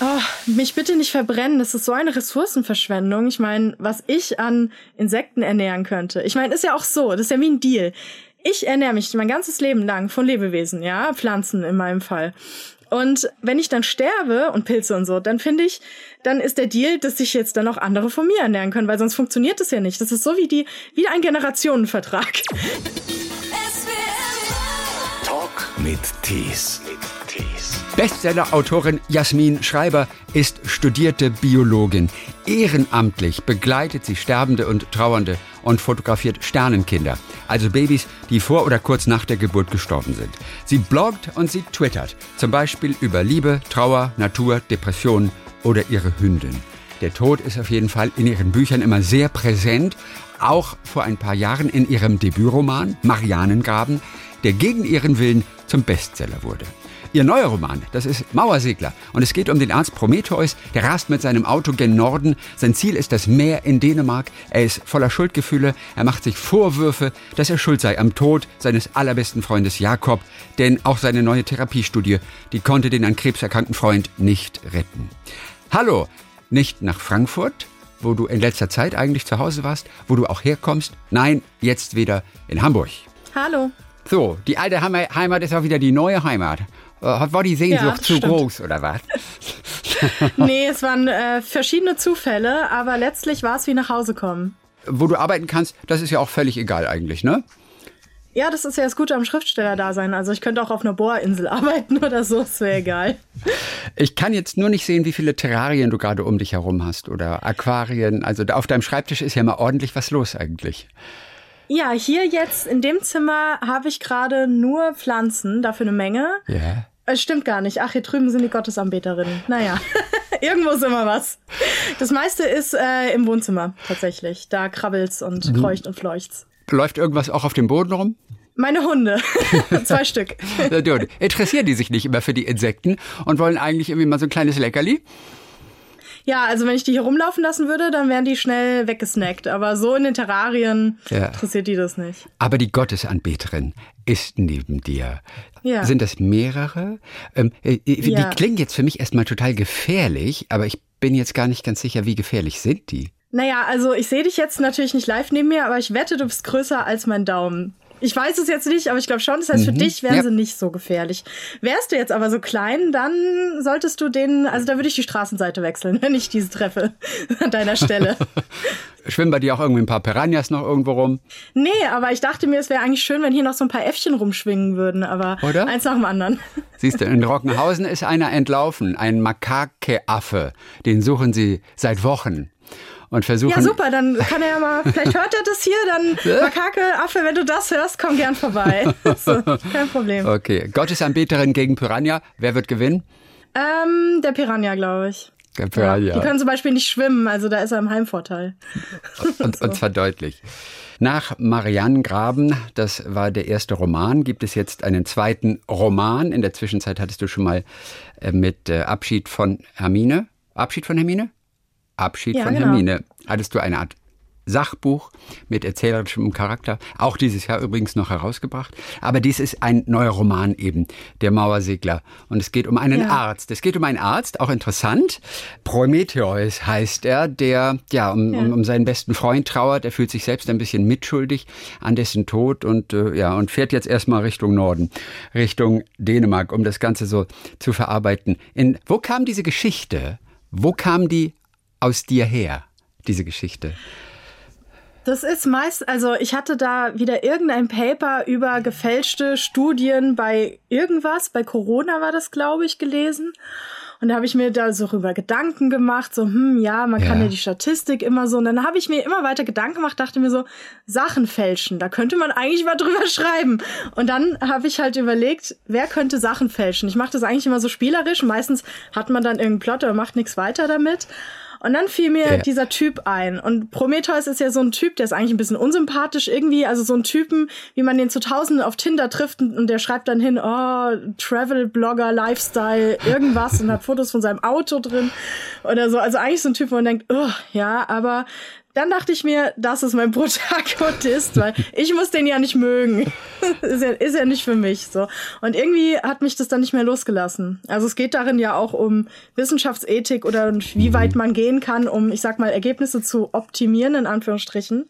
Oh, mich bitte nicht verbrennen. Das ist so eine Ressourcenverschwendung. Ich meine, was ich an Insekten ernähren könnte. Ich meine, ist ja auch so. Das ist ja wie ein Deal. Ich ernähre mich mein ganzes Leben lang von Lebewesen, ja, Pflanzen in meinem Fall. Und wenn ich dann sterbe und Pilze und so, dann finde ich, dann ist der Deal, dass sich jetzt dann auch andere von mir ernähren können, weil sonst funktioniert das ja nicht. Das ist so wie die, wie ein Generationenvertrag. Talk mit Tees. Bestseller-Autorin Jasmin Schreiber ist studierte Biologin. Ehrenamtlich begleitet sie Sterbende und Trauernde und fotografiert Sternenkinder, also Babys, die vor oder kurz nach der Geburt gestorben sind. Sie bloggt und sie twittert, zum Beispiel über Liebe, Trauer, Natur, Depressionen oder ihre Hündin. Der Tod ist auf jeden Fall in ihren Büchern immer sehr präsent, auch vor ein paar Jahren in ihrem Debütroman Marianengraben, der gegen ihren Willen zum Bestseller wurde. Ihr neuer Roman, das ist Mauersegler. Und es geht um den Arzt Prometheus, der rast mit seinem Auto gen Norden. Sein Ziel ist das Meer in Dänemark. Er ist voller Schuldgefühle. Er macht sich Vorwürfe, dass er schuld sei am Tod seines allerbesten Freundes Jakob. Denn auch seine neue Therapiestudie, die konnte den an Krebs erkrankten Freund nicht retten. Hallo, nicht nach Frankfurt, wo du in letzter Zeit eigentlich zu Hause warst, wo du auch herkommst. Nein, jetzt wieder in Hamburg. Hallo. So, die alte Heimat ist auch wieder die neue Heimat. Äh, war die Sehnsucht ja, zu stimmt. groß oder was? nee, es waren äh, verschiedene Zufälle, aber letztlich war es wie nach Hause kommen. Wo du arbeiten kannst, das ist ja auch völlig egal eigentlich, ne? Ja, das ist ja das Gute am Schriftsteller-Dasein. Also ich könnte auch auf einer Bohrinsel arbeiten oder so, ist wäre egal. Ich kann jetzt nur nicht sehen, wie viele Terrarien du gerade um dich herum hast oder Aquarien. Also auf deinem Schreibtisch ist ja mal ordentlich was los eigentlich. Ja, hier jetzt in dem Zimmer habe ich gerade nur Pflanzen, dafür eine Menge. Ja. Es stimmt gar nicht. Ach, hier drüben sind die Gottesanbeterinnen. Naja, irgendwo ist immer was. Das meiste ist äh, im Wohnzimmer tatsächlich. Da krabbelt's und mhm. kreucht und fleucht's. Läuft irgendwas auch auf dem Boden rum? Meine Hunde. Zwei Stück. Interessieren die sich nicht immer für die Insekten und wollen eigentlich irgendwie mal so ein kleines Leckerli? Ja, also wenn ich die hier rumlaufen lassen würde, dann wären die schnell weggesnackt. Aber so in den Terrarien ja. interessiert die das nicht. Aber die Gottesanbeterin ist neben dir. Ja. Sind das mehrere? Ähm, äh, die ja. klingen jetzt für mich erstmal total gefährlich, aber ich bin jetzt gar nicht ganz sicher, wie gefährlich sind die? Naja, also ich sehe dich jetzt natürlich nicht live neben mir, aber ich wette, du bist größer als mein Daumen. Ich weiß es jetzt nicht, aber ich glaube schon. Das heißt, für mhm. dich wären ja. sie nicht so gefährlich. Wärst du jetzt aber so klein, dann solltest du den, also da würde ich die Straßenseite wechseln, wenn ich diese treffe an deiner Stelle. Schwimmen bei dir auch irgendwie ein paar Piranhas noch irgendwo rum? Nee, aber ich dachte mir, es wäre eigentlich schön, wenn hier noch so ein paar Äffchen rumschwingen würden, aber Oder? eins nach dem anderen. Siehst du, in Rockenhausen ist einer entlaufen, ein Makakeaffe. Den suchen sie seit Wochen und versuchen. Ja, super, dann kann er ja mal, vielleicht hört er das hier, dann Makake, Affe, wenn du das hörst, komm gern vorbei. so, kein Problem. Okay, Gottesanbeterin gegen Piranha, wer wird gewinnen? Ähm, der Piranha, glaube ich. Der Piranha. Ja, die können zum Beispiel nicht schwimmen, also da ist er im Heimvorteil. Und, so. und zwar deutlich. Nach Marianne Graben, das war der erste Roman, gibt es jetzt einen zweiten Roman. In der Zwischenzeit hattest du schon mal äh, mit äh, Abschied von Hermine. Abschied von Hermine? Abschied ja, von genau. Hermine. Hattest du eine Art Sachbuch mit erzählerischem Charakter, auch dieses Jahr übrigens noch herausgebracht. Aber dies ist ein neuer Roman eben, Der Mauersegler. Und es geht um einen ja. Arzt. Es geht um einen Arzt, auch interessant. Prometheus heißt er, der ja um, ja. um, seinen besten Freund trauert. Er fühlt sich selbst ein bisschen mitschuldig an dessen Tod und äh, ja, und fährt jetzt erstmal Richtung Norden, Richtung Dänemark, um das Ganze so zu verarbeiten. In, wo kam diese Geschichte? Wo kam die aus dir her, diese Geschichte? Das ist meist, also ich hatte da wieder irgendein Paper über gefälschte Studien bei irgendwas, bei Corona war das, glaube ich, gelesen. Und da habe ich mir da so rüber Gedanken gemacht, so, hm, ja, man ja. kann ja die Statistik immer so. Und dann habe ich mir immer weiter Gedanken gemacht, dachte mir so, Sachen fälschen, da könnte man eigentlich mal drüber schreiben. Und dann habe ich halt überlegt, wer könnte Sachen fälschen? Ich mache das eigentlich immer so spielerisch. Meistens hat man dann irgendeinen Plot oder macht nichts weiter damit. Und dann fiel mir ja. dieser Typ ein. Und Prometheus ist ja so ein Typ, der ist eigentlich ein bisschen unsympathisch irgendwie. Also so ein Typen, wie man den zu Tausenden auf Tinder trifft und der schreibt dann hin, oh, Travel-Blogger, Lifestyle, irgendwas und hat Fotos von seinem Auto drin oder so. Also eigentlich so ein Typ, wo man denkt, oh, ja, aber dann dachte ich mir, das ist mein Protagonist, weil ich muss den ja nicht mögen. ist, ja, ist ja nicht für mich so. Und irgendwie hat mich das dann nicht mehr losgelassen. Also es geht darin ja auch um Wissenschaftsethik oder wie weit man gehen kann, um, ich sag mal, Ergebnisse zu optimieren, in Anführungsstrichen.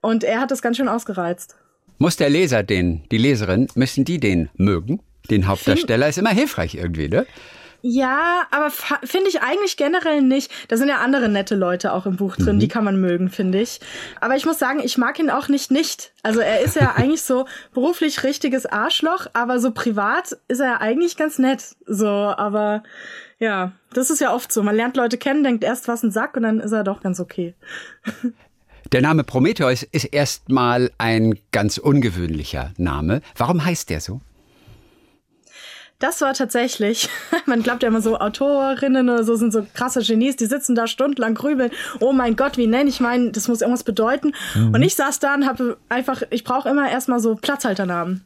Und er hat das ganz schön ausgereizt. Muss der Leser den, die Leserin, müssen die den mögen? Den Hauptdarsteller ist immer hilfreich irgendwie, ne? Ja, aber finde ich eigentlich generell nicht. Da sind ja andere nette Leute auch im Buch drin, mhm. die kann man mögen, finde ich. Aber ich muss sagen, ich mag ihn auch nicht nicht. Also er ist ja eigentlich so beruflich richtiges Arschloch, aber so privat ist er eigentlich ganz nett. So, aber ja, das ist ja oft so. Man lernt Leute kennen, denkt erst was ein Sack und dann ist er doch ganz okay. Der Name Prometheus ist erstmal ein ganz ungewöhnlicher Name. Warum heißt der so? Das war tatsächlich, man glaubt ja immer so, Autorinnen oder so sind so krasse Genies, die sitzen da stundenlang grübeln. Oh mein Gott, wie nenne ich meinen? Das muss irgendwas bedeuten. Mhm. Und ich saß da und habe einfach, ich brauche immer erstmal so Platzhalternamen.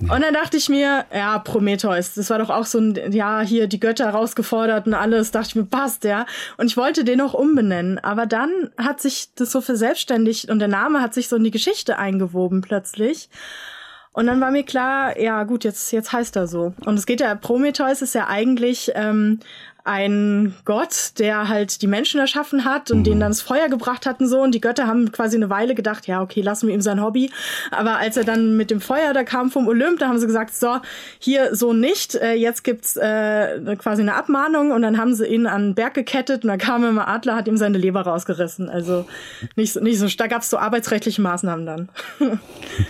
Und dann dachte ich mir, ja, Prometheus, das war doch auch so ein, ja, hier die Götter herausgefordert und alles, dachte ich mir, passt, ja. Und ich wollte den auch umbenennen. Aber dann hat sich das so verselbstständigt und der Name hat sich so in die Geschichte eingewoben plötzlich. Und dann war mir klar, ja gut, jetzt, jetzt heißt er so. Und es geht ja, Prometheus ist ja eigentlich ähm, ein Gott, der halt die Menschen erschaffen hat und mhm. denen dann das Feuer gebracht hat und so. Und die Götter haben quasi eine Weile gedacht, ja, okay, lassen wir ihm sein Hobby. Aber als er dann mit dem Feuer da kam vom Olymp, da haben sie gesagt, so, hier so nicht. Äh, jetzt gibt's äh, quasi eine Abmahnung und dann haben sie ihn an den Berg gekettet und dann kam immer Adler, hat ihm seine Leber rausgerissen. Also nicht so, nicht so, da gab's so arbeitsrechtliche Maßnahmen dann.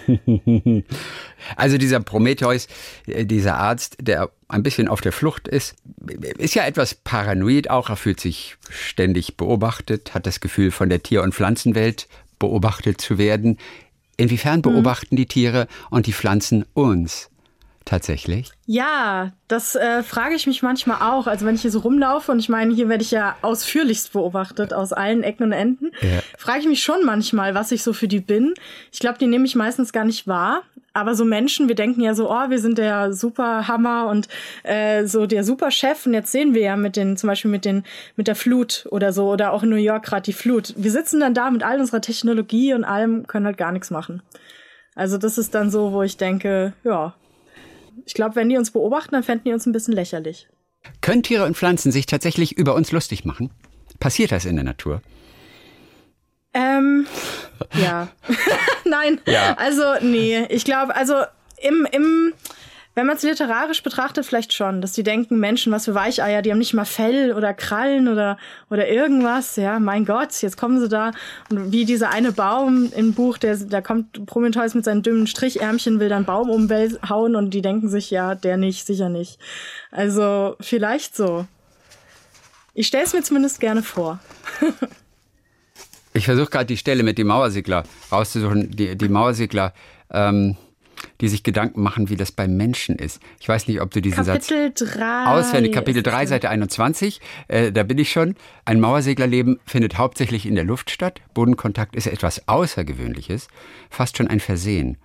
Also dieser Prometheus, äh, dieser Arzt, der ein bisschen auf der Flucht ist, ist ja etwas paranoid auch. Er fühlt sich ständig beobachtet, hat das Gefühl, von der Tier- und Pflanzenwelt beobachtet zu werden. Inwiefern mhm. beobachten die Tiere und die Pflanzen uns? tatsächlich? Ja, das äh, frage ich mich manchmal auch. Also wenn ich hier so rumlaufe und ich meine, hier werde ich ja ausführlichst beobachtet aus allen Ecken und Enden, ja. frage ich mich schon manchmal, was ich so für die bin. Ich glaube, die nehme ich meistens gar nicht wahr. Aber so Menschen, wir denken ja so, oh, wir sind der Superhammer und äh, so der Superchef. Und jetzt sehen wir ja mit den, zum Beispiel mit den, mit der Flut oder so, oder auch in New York gerade die Flut. Wir sitzen dann da mit all unserer Technologie und allem, können halt gar nichts machen. Also das ist dann so, wo ich denke, ja, ich glaube, wenn die uns beobachten, dann fänden die uns ein bisschen lächerlich. Können Tiere und Pflanzen sich tatsächlich über uns lustig machen? Passiert das in der Natur? Ähm, ja. Nein. Ja. Also, nee. Ich glaube, also im, im, wenn man es literarisch betrachtet, vielleicht schon, dass die denken, Menschen, was für Weicheier, die haben nicht mal Fell oder Krallen oder, oder irgendwas. Ja, mein Gott, jetzt kommen sie da. Und wie dieser eine Baum im Buch, der, da kommt Prometheus mit seinen dünnen Strichärmchen, will dann Baum umhauen und die denken sich, ja, der nicht, sicher nicht. Also, vielleicht so. Ich stelle es mir zumindest gerne vor. ich versuche gerade die Stelle mit dem Mauersegler rauszusuchen. Die, die Mauersegler, ähm, die sich Gedanken machen, wie das beim Menschen ist. Ich weiß nicht, ob du diesen Kapitel Satz 3 auswendig. Kapitel 3, Seite 21, äh, da bin ich schon. Ein Mauerseglerleben findet hauptsächlich in der Luft statt. Bodenkontakt ist etwas Außergewöhnliches, fast schon ein Versehen.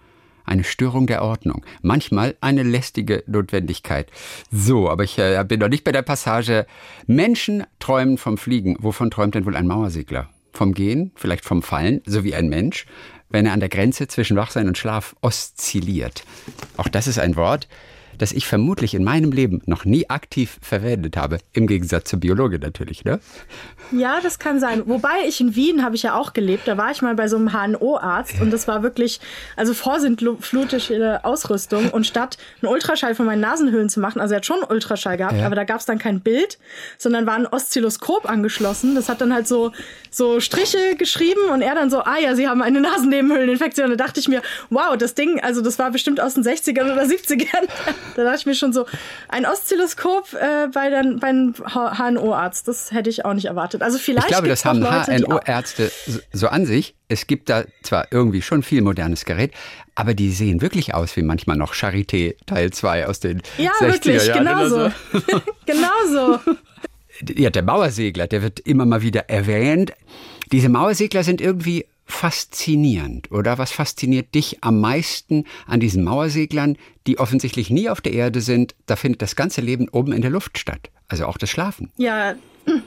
Eine Störung der Ordnung. Manchmal eine lästige Notwendigkeit. So, aber ich äh, bin noch nicht bei der Passage. Menschen träumen vom Fliegen. Wovon träumt denn wohl ein Mauersegler? Vom Gehen, vielleicht vom Fallen, so wie ein Mensch wenn er an der Grenze zwischen Wachsein und Schlaf oszilliert. Auch das ist ein Wort, das ich vermutlich in meinem Leben noch nie aktiv verwendet habe. Im Gegensatz zur Biologe natürlich, ne? Ja, das kann sein. Wobei ich in Wien habe ich ja auch gelebt. Da war ich mal bei so einem HNO-Arzt und das war wirklich, also vorsintflutische Ausrüstung und statt einen Ultraschall von meinen Nasenhöhlen zu machen, also er hat schon einen Ultraschall gehabt, ja. aber da gab es dann kein Bild, sondern war ein Oszilloskop angeschlossen. Das hat dann halt so, so Striche geschrieben und er dann so, ah ja, Sie haben eine Nasennebenhöhleninfektion. Da dachte ich mir, wow, das Ding, also das war bestimmt aus den 60ern oder 70ern. Da dachte ich mir schon so, ein Oszilloskop äh, bei, den, beim HNO-Arzt, das hätte ich auch nicht erwartet. Also vielleicht. Ich glaube, das haben HNO-Ärzte so an sich. Es gibt da zwar irgendwie schon viel modernes Gerät, aber die sehen wirklich aus wie manchmal noch Charité Teil 2 aus den ja, 60er wirklich, Jahren. Genau so. genau so. Ja, der Mauersegler, der wird immer mal wieder erwähnt. Diese Mauersegler sind irgendwie faszinierend oder was fasziniert dich am meisten an diesen Mauerseglern, die offensichtlich nie auf der Erde sind? Da findet das ganze Leben oben in der Luft statt, also auch das Schlafen. Ja,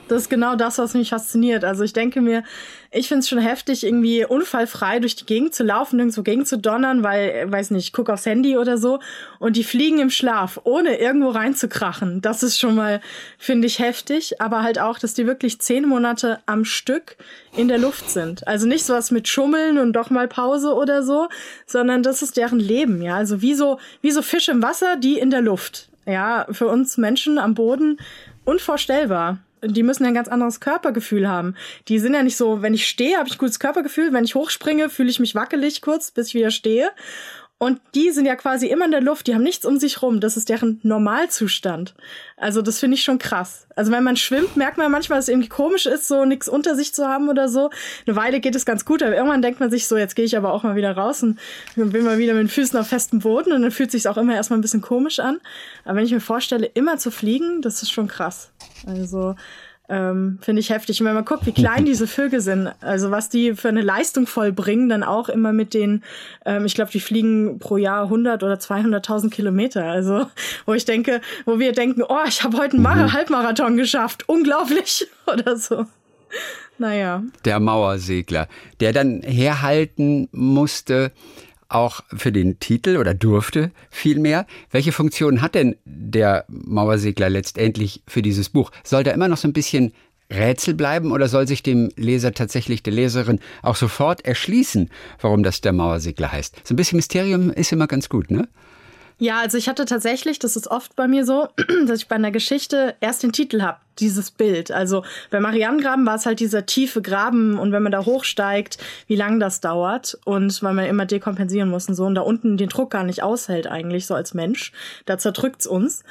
das ist genau das, was mich fasziniert. Also ich denke mir, ich finde es schon heftig, irgendwie unfallfrei durch die Gegend zu laufen, nirgendwo gegen zu donnern, weil, äh, weiß nicht, ich guck aufs Handy oder so und die fliegen im Schlaf, ohne irgendwo reinzukrachen. Das ist schon mal, finde ich, heftig. Aber halt auch, dass die wirklich zehn Monate am Stück in der Luft sind. Also nicht sowas mit Schummeln und doch mal Pause oder so, sondern das ist deren Leben, ja. Also wie so, wie so Fische im Wasser, die in der Luft. Ja, für uns Menschen am Boden unvorstellbar die müssen ein ganz anderes Körpergefühl haben. Die sind ja nicht so, wenn ich stehe, habe ich gutes Körpergefühl, wenn ich hochspringe, fühle ich mich wackelig kurz, bis ich wieder stehe. Und die sind ja quasi immer in der Luft, die haben nichts um sich rum. Das ist deren Normalzustand. Also das finde ich schon krass. Also wenn man schwimmt, merkt man manchmal, dass es irgendwie komisch ist, so nichts unter sich zu haben oder so. Eine Weile geht es ganz gut, aber irgendwann denkt man sich so, jetzt gehe ich aber auch mal wieder raus und bin mal wieder mit den Füßen auf festem Boden und dann fühlt sich auch immer erstmal ein bisschen komisch an. Aber wenn ich mir vorstelle, immer zu fliegen, das ist schon krass. Also ähm, Finde ich heftig. Und wenn man guckt, wie klein diese Vögel sind, also was die für eine Leistung vollbringen, dann auch immer mit den, ähm, ich glaube, die fliegen pro Jahr 100 oder 200.000 Kilometer. Also wo ich denke, wo wir denken, oh, ich habe heute einen Mar mhm. Halbmarathon geschafft, unglaublich oder so. Naja. Der Mauersegler, der dann herhalten musste, auch für den Titel oder durfte vielmehr. Welche Funktion hat denn der Mauersegler letztendlich für dieses Buch? Soll da immer noch so ein bisschen Rätsel bleiben oder soll sich dem Leser tatsächlich, der Leserin auch sofort erschließen, warum das der Mauersegler heißt? So ein bisschen Mysterium ist immer ganz gut, ne? Ja, also ich hatte tatsächlich, das ist oft bei mir so, dass ich bei einer Geschichte erst den Titel habe, dieses Bild. Also bei Marianengraben war es halt dieser tiefe Graben und wenn man da hochsteigt, wie lang das dauert und weil man immer dekompensieren muss und so und da unten den Druck gar nicht aushält eigentlich so als Mensch, da zerdrückt's uns.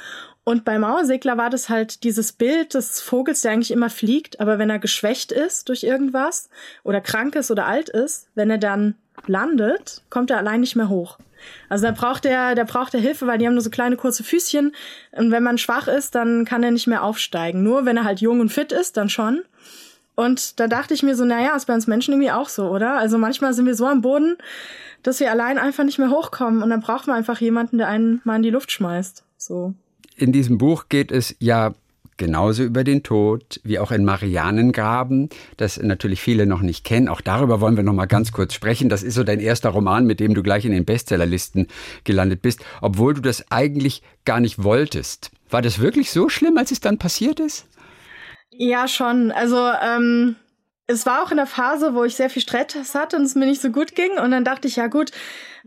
Und bei Mauersegler war das halt dieses Bild des Vogels, der eigentlich immer fliegt, aber wenn er geschwächt ist durch irgendwas oder krank ist oder alt ist, wenn er dann landet, kommt er allein nicht mehr hoch. Also da braucht er, der braucht er Hilfe, weil die haben nur so kleine kurze Füßchen. Und wenn man schwach ist, dann kann er nicht mehr aufsteigen. Nur wenn er halt jung und fit ist, dann schon. Und da dachte ich mir so, naja, ist bei uns Menschen irgendwie auch so, oder? Also manchmal sind wir so am Boden, dass wir allein einfach nicht mehr hochkommen. Und dann braucht man einfach jemanden, der einen mal in die Luft schmeißt. So. In diesem Buch geht es ja genauso über den Tod wie auch in Marianengraben, das natürlich viele noch nicht kennen. Auch darüber wollen wir noch mal ganz kurz sprechen. Das ist so dein erster Roman, mit dem du gleich in den Bestsellerlisten gelandet bist, obwohl du das eigentlich gar nicht wolltest. War das wirklich so schlimm, als es dann passiert ist? Ja, schon. Also ähm, es war auch in der Phase, wo ich sehr viel Stress hatte und es mir nicht so gut ging. Und dann dachte ich, ja gut,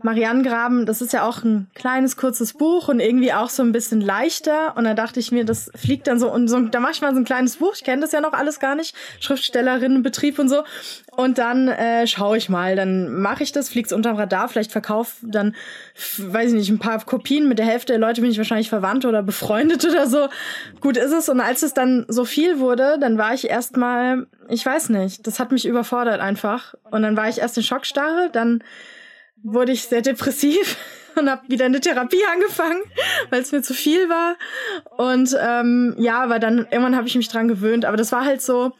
Marianengraben, das ist ja auch ein kleines, kurzes Buch und irgendwie auch so ein bisschen leichter. Und da dachte ich mir, das fliegt dann so und so, da mache ich mal so ein kleines Buch. Ich kenne das ja noch alles gar nicht. Schriftstellerinnenbetrieb und so. Und dann äh, schaue ich mal, dann mache ich das, fliegt's unterm Radar, vielleicht verkauf dann, weiß ich nicht, ein paar Kopien. Mit der Hälfte der Leute bin ich wahrscheinlich verwandt oder befreundet oder so. Gut ist es. Und als es dann so viel wurde, dann war ich erstmal, ich weiß nicht, das hat mich überfordert einfach. Und dann war ich erst in Schockstarre, dann wurde ich sehr depressiv und habe wieder eine Therapie angefangen, weil es mir zu viel war. Und ähm, ja, aber dann irgendwann habe ich mich dran gewöhnt. Aber das war halt so,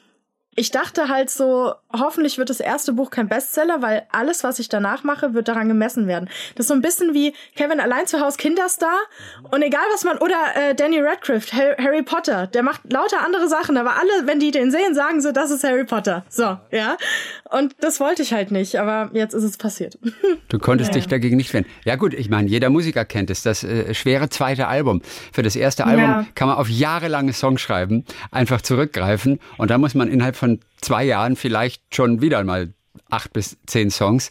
ich dachte halt so, hoffentlich wird das erste Buch kein Bestseller, weil alles, was ich danach mache, wird daran gemessen werden. Das ist so ein bisschen wie Kevin allein zu Hause Kinderstar und egal was man, oder äh, Danny Radcliffe, Harry Potter, der macht lauter andere Sachen, aber alle, wenn die den sehen, sagen so, das ist Harry Potter. So, ja. Und das wollte ich halt nicht, aber jetzt ist es passiert. Du konntest ja. dich dagegen nicht wehren. Ja gut, ich meine, jeder Musiker kennt es, das äh, schwere zweite Album. Für das erste Album ja. kann man auf jahrelange Songs schreiben, einfach zurückgreifen und dann muss man innerhalb von zwei Jahren vielleicht schon wieder mal acht bis zehn Songs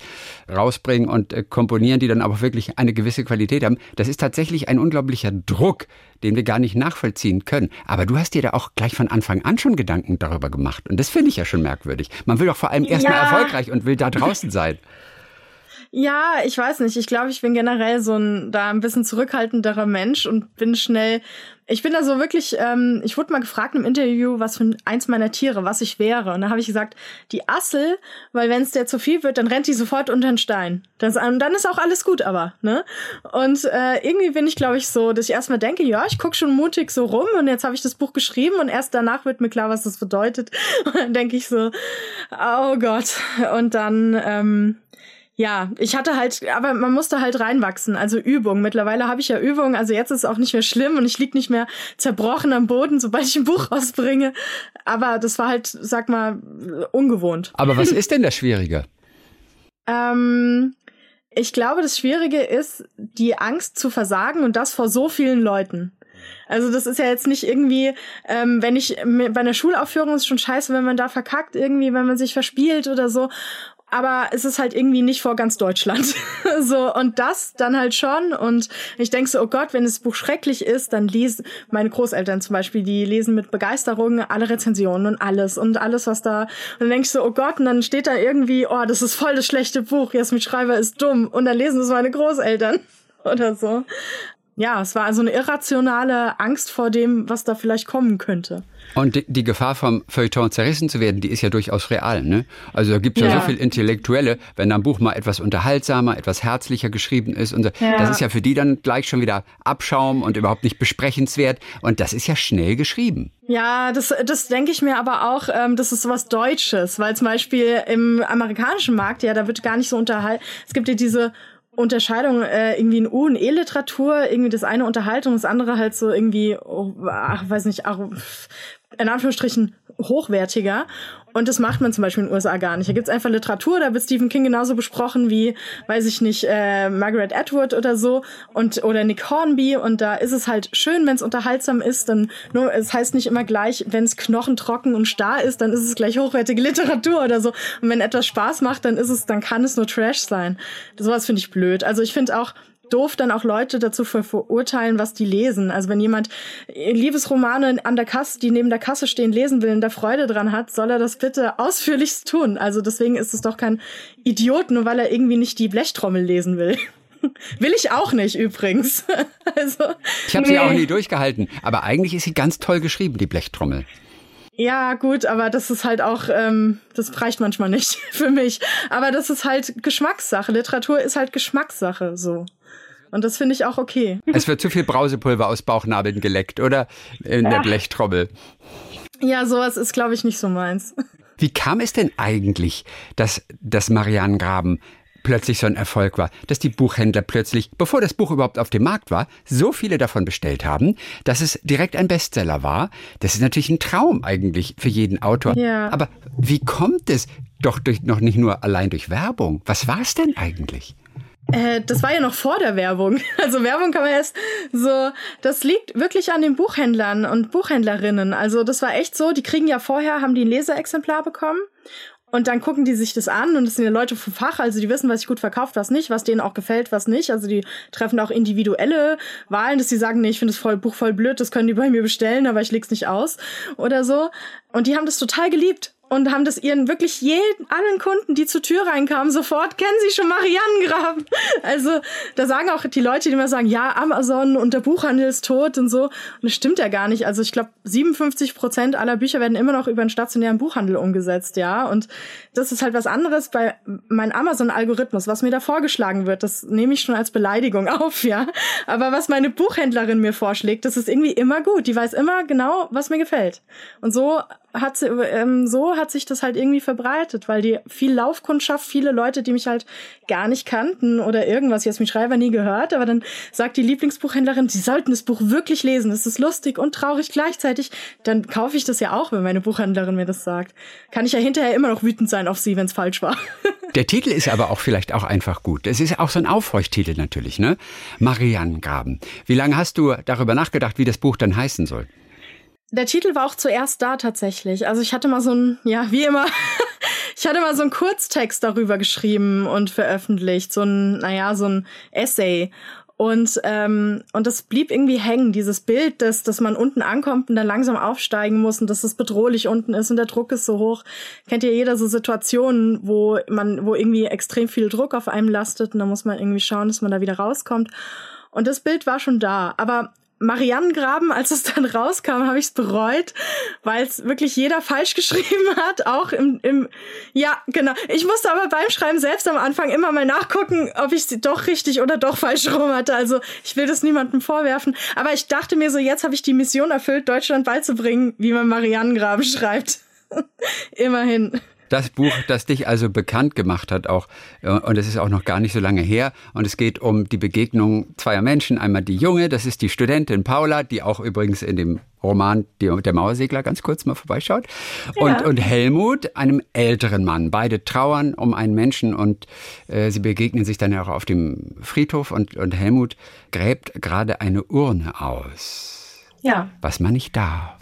rausbringen und äh, komponieren, die dann aber wirklich eine gewisse Qualität haben. Das ist tatsächlich ein unglaublicher Druck, den wir gar nicht nachvollziehen können. Aber du hast dir da auch gleich von Anfang an schon Gedanken darüber gemacht. Und das finde ich ja schon merkwürdig. Man will doch vor allem erstmal ja. erfolgreich und will da draußen sein. Ja, ich weiß nicht. Ich glaube, ich bin generell so ein da ein bisschen zurückhaltenderer Mensch und bin schnell. Ich bin da so wirklich. Ähm, ich wurde mal gefragt im Interview, was für eins meiner Tiere, was ich wäre. Und da habe ich gesagt, die Assel, weil wenn es der zu viel wird, dann rennt die sofort unter den Stein. Das, ähm, dann ist auch alles gut, aber ne. Und äh, irgendwie bin ich, glaube ich, so, dass ich erstmal denke, ja, ich guck schon mutig so rum und jetzt habe ich das Buch geschrieben und erst danach wird mir klar, was das bedeutet. Und dann denke ich so, oh Gott. Und dann ähm, ja, ich hatte halt, aber man musste halt reinwachsen, also Übung. Mittlerweile habe ich ja Übung, also jetzt ist es auch nicht mehr schlimm und ich lieg nicht mehr zerbrochen am Boden, sobald ich ein Buch rausbringe. Aber das war halt, sag mal, ungewohnt. Aber was ist denn das Schwierige? ähm, ich glaube, das Schwierige ist, die Angst zu versagen und das vor so vielen Leuten. Also das ist ja jetzt nicht irgendwie, ähm, wenn ich bei einer Schulaufführung ist schon scheiße, wenn man da verkackt irgendwie, wenn man sich verspielt oder so aber es ist halt irgendwie nicht vor ganz Deutschland. so, und das dann halt schon. Und ich denke so, oh Gott, wenn das Buch schrecklich ist, dann lesen meine Großeltern zum Beispiel, die lesen mit Begeisterung alle Rezensionen und alles und alles, was da. Und dann denke ich so, oh Gott, und dann steht da irgendwie, oh, das ist voll das schlechte Buch, Jasmin Schreiber ist dumm. Und dann lesen es meine Großeltern oder so. Ja, es war also eine irrationale Angst vor dem, was da vielleicht kommen könnte. Und die, die Gefahr vom Feuilleton zerrissen zu werden, die ist ja durchaus real. Ne? Also da gibt es ja. ja so viel Intellektuelle, wenn ein Buch mal etwas unterhaltsamer, etwas herzlicher geschrieben ist. Und ja. das ist ja für die dann gleich schon wieder Abschaum und überhaupt nicht besprechenswert. Und das ist ja schnell geschrieben. Ja, das, das denke ich mir aber auch, ähm, das ist sowas Deutsches, weil zum Beispiel im amerikanischen Markt, ja, da wird gar nicht so unterhalten. Es gibt ja diese Unterscheidung äh, irgendwie in U- und E-Literatur, irgendwie das eine Unterhaltung, das andere halt so irgendwie, oh, ach, weiß nicht, ach, in Anführungsstrichen hochwertiger. Und das macht man zum Beispiel in den USA gar nicht. Da gibt's einfach Literatur, da wird Stephen King genauso besprochen wie, weiß ich nicht, äh, Margaret Atwood oder so und oder Nick Hornby. Und da ist es halt schön, wenn es unterhaltsam ist. Dann nur, es heißt nicht immer gleich, wenn es knochentrocken und starr ist, dann ist es gleich hochwertige Literatur oder so. Und wenn etwas Spaß macht, dann ist es, dann kann es nur Trash sein. Sowas finde ich blöd. Also ich finde auch, doof, dann auch Leute dazu verurteilen, was die lesen. Also wenn jemand Liebesromane an der Kasse, die neben der Kasse stehen, lesen will und da Freude dran hat, soll er das bitte ausführlichst tun. Also deswegen ist es doch kein Idiot, nur weil er irgendwie nicht die Blechtrommel lesen will. Will ich auch nicht übrigens. also, ich habe nee. sie auch nie durchgehalten, aber eigentlich ist sie ganz toll geschrieben, die Blechtrommel. Ja, gut, aber das ist halt auch, ähm, das reicht manchmal nicht für mich. Aber das ist halt Geschmackssache. Literatur ist halt Geschmackssache, so. Und das finde ich auch okay. Es wird zu viel Brausepulver aus Bauchnabeln geleckt, oder? In der Blechtrommel. Ja, sowas ist, glaube ich, nicht so meins. Wie kam es denn eigentlich, dass das Marianengraben plötzlich so ein Erfolg war, dass die Buchhändler plötzlich, bevor das Buch überhaupt auf dem Markt war, so viele davon bestellt haben, dass es direkt ein Bestseller war. Das ist natürlich ein Traum eigentlich für jeden Autor. Ja. Aber wie kommt es? Doch durch, noch nicht nur allein durch Werbung. Was war es denn eigentlich? Äh, das war ja noch vor der Werbung. Also Werbung kann man erst so, das liegt wirklich an den Buchhändlern und Buchhändlerinnen. Also das war echt so, die kriegen ja vorher, haben die ein Leseexemplar bekommen und dann gucken die sich das an und das sind ja Leute vom Fach, also die wissen, was sich gut verkauft, was nicht, was denen auch gefällt, was nicht. Also die treffen auch individuelle Wahlen, dass sie sagen, nee, ich finde das voll, Buch voll blöd, das können die bei mir bestellen, aber ich leg's nicht aus oder so. Und die haben das total geliebt und haben das ihren wirklich jeden, allen Kunden, die zur Tür reinkamen, sofort kennen sie schon Marianengraben. Also da sagen auch die Leute, die immer sagen, ja, Amazon und der Buchhandel ist tot und so. Und das stimmt ja gar nicht. Also ich glaube, 57 Prozent aller Bücher werden immer noch über einen stationären Buchhandel umgesetzt, ja. Und das ist halt was anderes bei meinem Amazon-Algorithmus, was mir da vorgeschlagen wird. Das nehme ich schon als Beleidigung auf, ja. Aber was meine Buchhändlerin mir vorschlägt, das ist irgendwie immer gut. Die weiß immer genau, was mir gefällt. Und so hat ähm, so hat sich das halt irgendwie verbreitet, weil die viel Laufkundschaft, viele Leute, die mich halt gar nicht kannten oder irgendwas, Jasmin Schreiber nie gehört, aber dann sagt die Lieblingsbuchhändlerin, sie sollten das Buch wirklich lesen, es ist lustig und traurig gleichzeitig, dann kaufe ich das ja auch, wenn meine Buchhändlerin mir das sagt. Kann ich ja hinterher immer noch wütend sein auf sie, wenn es falsch war. Der Titel ist aber auch vielleicht auch einfach gut. Es ist auch so ein Aufhorchtitel natürlich, ne? Marianengraben. Wie lange hast du darüber nachgedacht, wie das Buch dann heißen soll? Der Titel war auch zuerst da tatsächlich. Also ich hatte mal so ein, ja, wie immer, ich hatte mal so einen Kurztext darüber geschrieben und veröffentlicht, so ein, naja, so ein Essay. Und, ähm, und das blieb irgendwie hängen, dieses Bild, dass, dass man unten ankommt und dann langsam aufsteigen muss und dass es bedrohlich unten ist und der Druck ist so hoch. Kennt ja jeder so Situationen, wo man, wo irgendwie extrem viel Druck auf einem lastet und da muss man irgendwie schauen, dass man da wieder rauskommt. Und das Bild war schon da. Aber Marianengraben, als es dann rauskam, habe ich es bereut, weil es wirklich jeder falsch geschrieben hat, auch im, im, ja, genau. Ich musste aber beim Schreiben selbst am Anfang immer mal nachgucken, ob ich sie doch richtig oder doch falsch rum hatte. Also ich will das niemandem vorwerfen. Aber ich dachte mir so, jetzt habe ich die Mission erfüllt, Deutschland beizubringen, wie man Marianengraben schreibt. Immerhin. Das Buch, das dich also bekannt gemacht hat auch, äh, und es ist auch noch gar nicht so lange her, und es geht um die Begegnung zweier Menschen. Einmal die Junge, das ist die Studentin Paula, die auch übrigens in dem Roman Der Mauersegler ganz kurz mal vorbeischaut. Und, ja. und Helmut, einem älteren Mann. Beide trauern um einen Menschen und äh, sie begegnen sich dann ja auch auf dem Friedhof und, und Helmut gräbt gerade eine Urne aus. Ja. Was man nicht darf.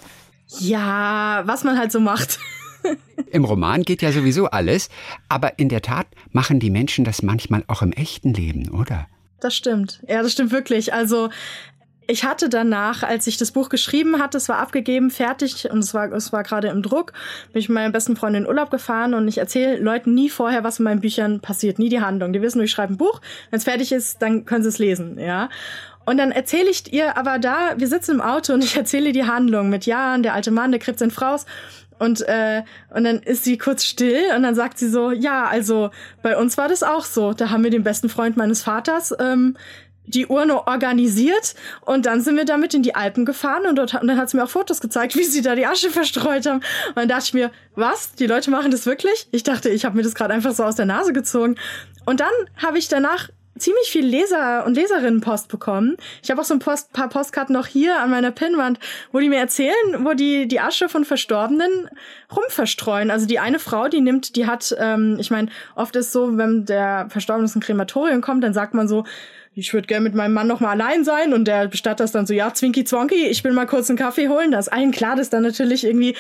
Ja, was man halt so macht. Im Roman geht ja sowieso alles, aber in der Tat machen die Menschen das manchmal auch im echten Leben, oder? Das stimmt. Ja, das stimmt wirklich. Also ich hatte danach, als ich das Buch geschrieben hatte, es war abgegeben, fertig und es war, es war gerade im Druck, bin ich mit meiner besten Freundin in Urlaub gefahren und ich erzähle Leuten nie vorher, was in meinen Büchern passiert, nie die Handlung. Die wissen nur, ich schreibe ein Buch, wenn es fertig ist, dann können sie es lesen, ja. Und dann erzähle ich ihr aber da, wir sitzen im Auto und ich erzähle die Handlung mit, ja, und der alte Mann, der kriegt seine Frau und, äh, und dann ist sie kurz still und dann sagt sie so, ja, also bei uns war das auch so. Da haben wir den besten Freund meines Vaters ähm, die Urne organisiert und dann sind wir damit in die Alpen gefahren und, dort, und dann hat sie mir auch Fotos gezeigt, wie sie da die Asche verstreut haben. Und dann dachte ich mir, was? Die Leute machen das wirklich? Ich dachte, ich habe mir das gerade einfach so aus der Nase gezogen. Und dann habe ich danach ziemlich viel Leser- und Leserinnenpost bekommen. Ich habe auch so ein Post, paar Postkarten noch hier an meiner Pinnwand, wo die mir erzählen, wo die die Asche von Verstorbenen rumverstreuen. Also die eine Frau, die nimmt, die hat, ähm, ich meine, oft ist so, wenn der Verstorbene aus dem Krematorium kommt, dann sagt man so, ich würde gerne mit meinem Mann noch mal allein sein und der Bestatter ist dann so, ja, Zwinky Zwonky, ich will mal kurz einen Kaffee holen. Da ist allen klar, dass dann natürlich irgendwie,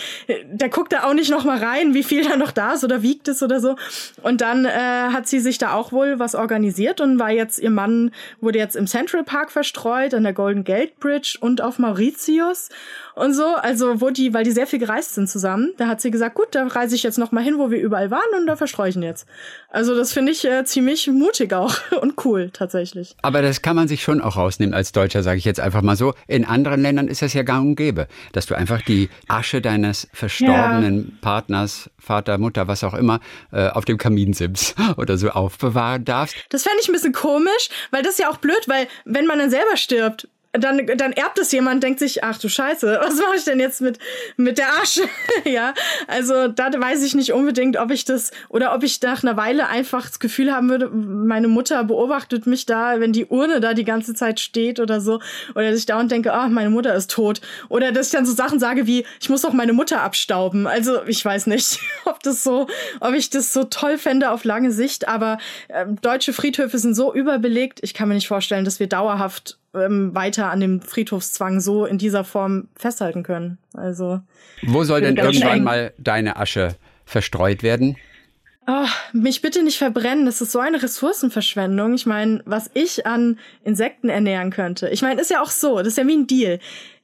der guckt da auch nicht noch mal rein, wie viel da noch da ist oder wiegt es oder so. Und dann äh, hat sie sich da auch wohl was organisiert und war jetzt, ihr Mann wurde jetzt im Central Park verstreut, an der Golden Gate Bridge und auf Mauritius und so. Also wo die, weil die sehr viel gereist sind zusammen, da hat sie gesagt, gut, da reise ich jetzt noch mal hin, wo wir überall waren und da verstreue ich ihn jetzt. Also das finde ich äh, ziemlich mutig auch und cool tatsächlich. Aber das kann man sich schon auch rausnehmen als Deutscher, sage ich jetzt einfach mal so. In anderen Ländern ist das ja gang und gäbe, dass du einfach die Asche deines verstorbenen ja. Partners, Vater, Mutter, was auch immer, äh, auf dem Kaminsims oder so aufbewahren darfst. Das fände ich ein bisschen komisch, weil das ist ja auch blöd, weil wenn man dann selber stirbt, dann, dann erbt es jemand, denkt sich, ach du Scheiße, was mache ich denn jetzt mit, mit der Asche? ja, also da weiß ich nicht unbedingt, ob ich das oder ob ich nach einer Weile einfach das Gefühl haben würde, meine Mutter beobachtet mich da, wenn die Urne da die ganze Zeit steht oder so. Oder dass ich da und denke, ach, meine Mutter ist tot. Oder dass ich dann so Sachen sage wie, ich muss doch meine Mutter abstauben. Also ich weiß nicht, ob das so, ob ich das so toll fände auf lange Sicht, aber äh, deutsche Friedhöfe sind so überbelegt, ich kann mir nicht vorstellen, dass wir dauerhaft ähm, weiter an dem Friedhofszwang so in dieser Form festhalten können. Also wo soll denn irgendwann eng. mal deine Asche verstreut werden? Oh, mich bitte nicht verbrennen. Das ist so eine Ressourcenverschwendung. Ich meine, was ich an Insekten ernähren könnte. Ich meine, ist ja auch so. Das ist ja wie ein Deal.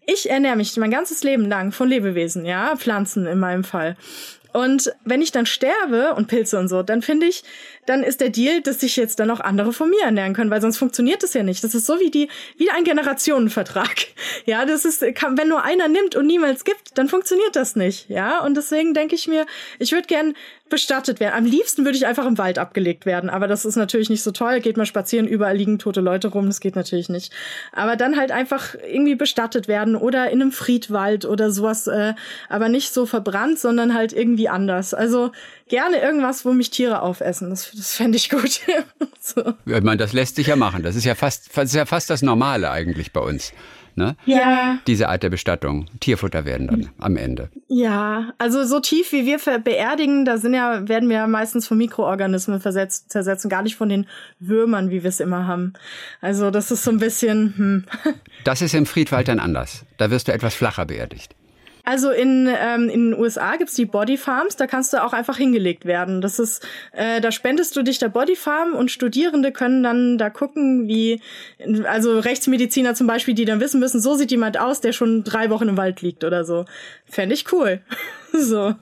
Ich ernähre mich mein ganzes Leben lang von Lebewesen, ja, Pflanzen in meinem Fall. Und wenn ich dann sterbe und Pilze und so, dann finde ich, dann ist der Deal, dass sich jetzt dann auch andere von mir ernähren können, weil sonst funktioniert das ja nicht. Das ist so wie die, wie ein Generationenvertrag. Ja, das ist, wenn nur einer nimmt und niemals gibt, dann funktioniert das nicht. Ja, und deswegen denke ich mir, ich würde gern bestattet werden. Am liebsten würde ich einfach im Wald abgelegt werden, aber das ist natürlich nicht so toll. Geht mal spazieren, überall liegen tote Leute rum, das geht natürlich nicht. Aber dann halt einfach irgendwie bestattet werden oder in einem Friedwald oder sowas, äh, aber nicht so verbrannt, sondern halt irgendwie anders. Also gerne irgendwas, wo mich Tiere aufessen. Das, das fände ich gut. so. Ich meine, das lässt sich ja machen. Das ist ja fast, das ist ja fast das Normale eigentlich bei uns. Ne? Ja. Diese Art der Bestattung. Tierfutter werden dann am Ende. Ja, also so tief wie wir beerdigen, da sind ja, werden wir ja meistens von Mikroorganismen versetzt, zersetzt und gar nicht von den Würmern, wie wir es immer haben. Also das ist so ein bisschen. Hm. Das ist im Friedwald dann anders. Da wirst du etwas flacher beerdigt. Also in, ähm, in den USA gibt's die Body Farms, da kannst du auch einfach hingelegt werden. Das ist, äh, da spendest du dich der Body Farm und Studierende können dann da gucken, wie, also Rechtsmediziner zum Beispiel, die dann wissen müssen, so sieht jemand aus, der schon drei Wochen im Wald liegt oder so. Fände ich cool. so.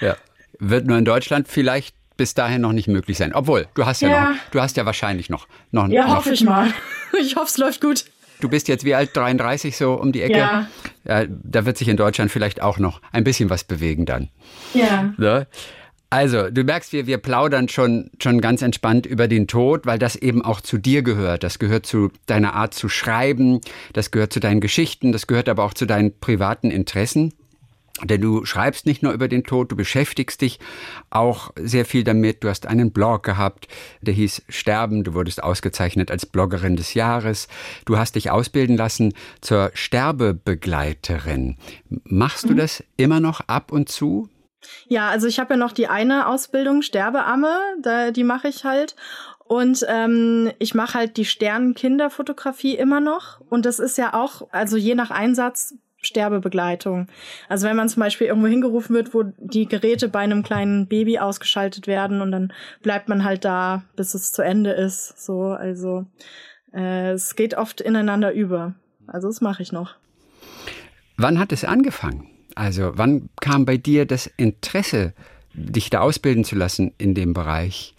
Ja. Wird nur in Deutschland vielleicht bis dahin noch nicht möglich sein. Obwohl, du hast ja, ja. noch, du hast ja wahrscheinlich noch, noch. Ja, hoffe ich mal. Ich hoffe, es läuft gut. Du bist jetzt wie alt? 33 so um die Ecke? Ja. ja. Da wird sich in Deutschland vielleicht auch noch ein bisschen was bewegen dann. Ja. So. Also, du merkst, wir, wir plaudern schon, schon ganz entspannt über den Tod, weil das eben auch zu dir gehört. Das gehört zu deiner Art zu schreiben, das gehört zu deinen Geschichten, das gehört aber auch zu deinen privaten Interessen. Denn du schreibst nicht nur über den Tod, du beschäftigst dich auch sehr viel damit. Du hast einen Blog gehabt, der hieß Sterben. Du wurdest ausgezeichnet als Bloggerin des Jahres. Du hast dich ausbilden lassen zur Sterbebegleiterin. Machst du mhm. das immer noch ab und zu? Ja, also ich habe ja noch die eine Ausbildung, Sterbeamme, da, die mache ich halt. Und ähm, ich mache halt die Sternenkinderfotografie immer noch. Und das ist ja auch, also je nach Einsatz Sterbebegleitung. Also wenn man zum Beispiel irgendwo hingerufen wird, wo die Geräte bei einem kleinen Baby ausgeschaltet werden und dann bleibt man halt da, bis es zu Ende ist. So, also äh, es geht oft ineinander über. Also das mache ich noch. Wann hat es angefangen? Also wann kam bei dir das Interesse, dich da ausbilden zu lassen in dem Bereich?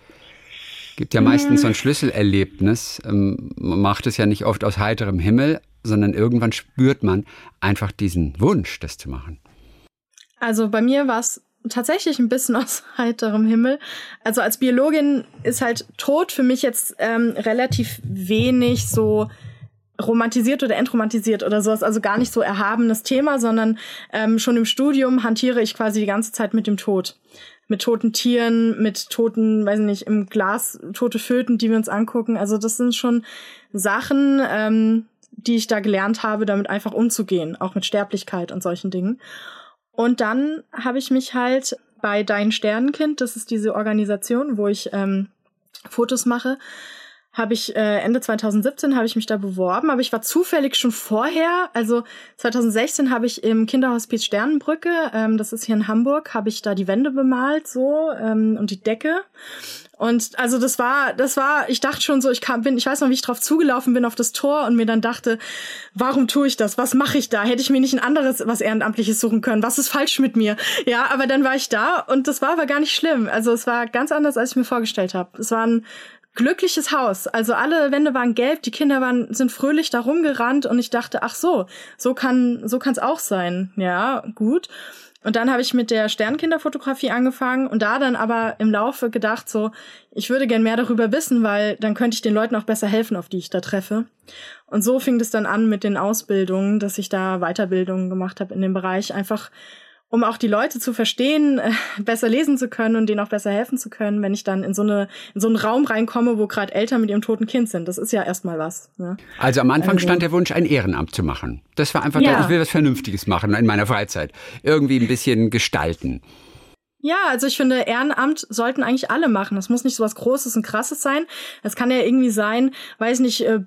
Gibt ja meistens so ein hm. Schlüsselerlebnis. Ähm, man macht es ja nicht oft aus heiterem Himmel, sondern irgendwann spürt man einfach diesen Wunsch, das zu machen. Also bei mir war es tatsächlich ein bisschen aus heiterem Himmel. Also als Biologin ist halt Tod für mich jetzt ähm, relativ wenig so romantisiert oder entromantisiert oder sowas, also gar nicht so erhabenes Thema, sondern ähm, schon im Studium hantiere ich quasi die ganze Zeit mit dem Tod. Mit toten Tieren, mit toten, weiß nicht, im Glas tote Föten, die wir uns angucken. Also das sind schon Sachen, ähm, die ich da gelernt habe, damit einfach umzugehen, auch mit Sterblichkeit und solchen Dingen. Und dann habe ich mich halt bei Dein Sternenkind, das ist diese Organisation, wo ich ähm, Fotos mache, habe ich äh, Ende 2017 habe ich mich da beworben, aber ich war zufällig schon vorher, also 2016 habe ich im Kinderhospiz Sternenbrücke, ähm, das ist hier in Hamburg, habe ich da die Wände bemalt so ähm, und die Decke und also das war, das war, ich dachte schon so, ich kam, bin, ich weiß noch, wie ich drauf zugelaufen bin auf das Tor und mir dann dachte, warum tue ich das? Was mache ich da? Hätte ich mir nicht ein anderes, was Ehrenamtliches suchen können? Was ist falsch mit mir? Ja, aber dann war ich da und das war aber gar nicht schlimm. Also es war ganz anders, als ich mir vorgestellt habe. Es war ein glückliches Haus. Also alle Wände waren gelb, die Kinder waren sind fröhlich da rumgerannt und ich dachte, ach so, so kann so kann es auch sein. Ja, gut. Und dann habe ich mit der Sternkinderfotografie angefangen und da dann aber im Laufe gedacht, so, ich würde gern mehr darüber wissen, weil dann könnte ich den Leuten auch besser helfen, auf die ich da treffe. Und so fing es dann an mit den Ausbildungen, dass ich da Weiterbildungen gemacht habe in dem Bereich, einfach um auch die Leute zu verstehen, äh, besser lesen zu können und denen auch besser helfen zu können, wenn ich dann in so eine in so einen Raum reinkomme, wo gerade Eltern mit ihrem toten Kind sind. Das ist ja erstmal was. Ne? Also am Anfang also, stand der Wunsch, ein Ehrenamt zu machen. Das war einfach, ja. der, ich will was Vernünftiges machen in meiner Freizeit, irgendwie ein bisschen gestalten. Ja, also ich finde, Ehrenamt sollten eigentlich alle machen. Das muss nicht so was Großes und Krasses sein. Es kann ja irgendwie sein, weiß nicht, äh,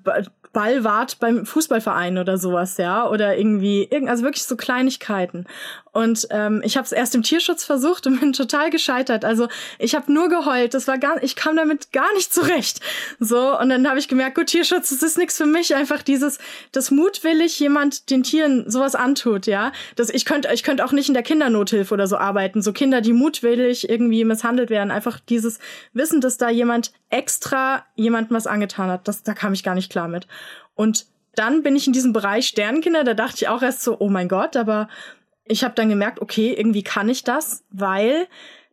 Ballwart beim Fußballverein oder sowas, ja, oder irgendwie, also wirklich so Kleinigkeiten. Und ähm, ich habe es erst im Tierschutz versucht und bin total gescheitert. Also ich habe nur geheult. Das war gar, ich kam damit gar nicht zurecht. So und dann habe ich gemerkt, gut, Tierschutz, das ist nichts für mich. Einfach dieses, das mutwillig jemand den Tieren sowas antut, ja. Das ich könnte, ich könnte auch nicht in der Kindernothilfe oder so arbeiten. So Kinder, die mutwillig irgendwie misshandelt werden. Einfach dieses Wissen, dass da jemand extra jemandem was angetan hat. Das, da kam ich gar nicht klar mit. Und dann bin ich in diesem Bereich Sternkinder, da dachte ich auch erst so, oh mein Gott, aber ich habe dann gemerkt, okay, irgendwie kann ich das, weil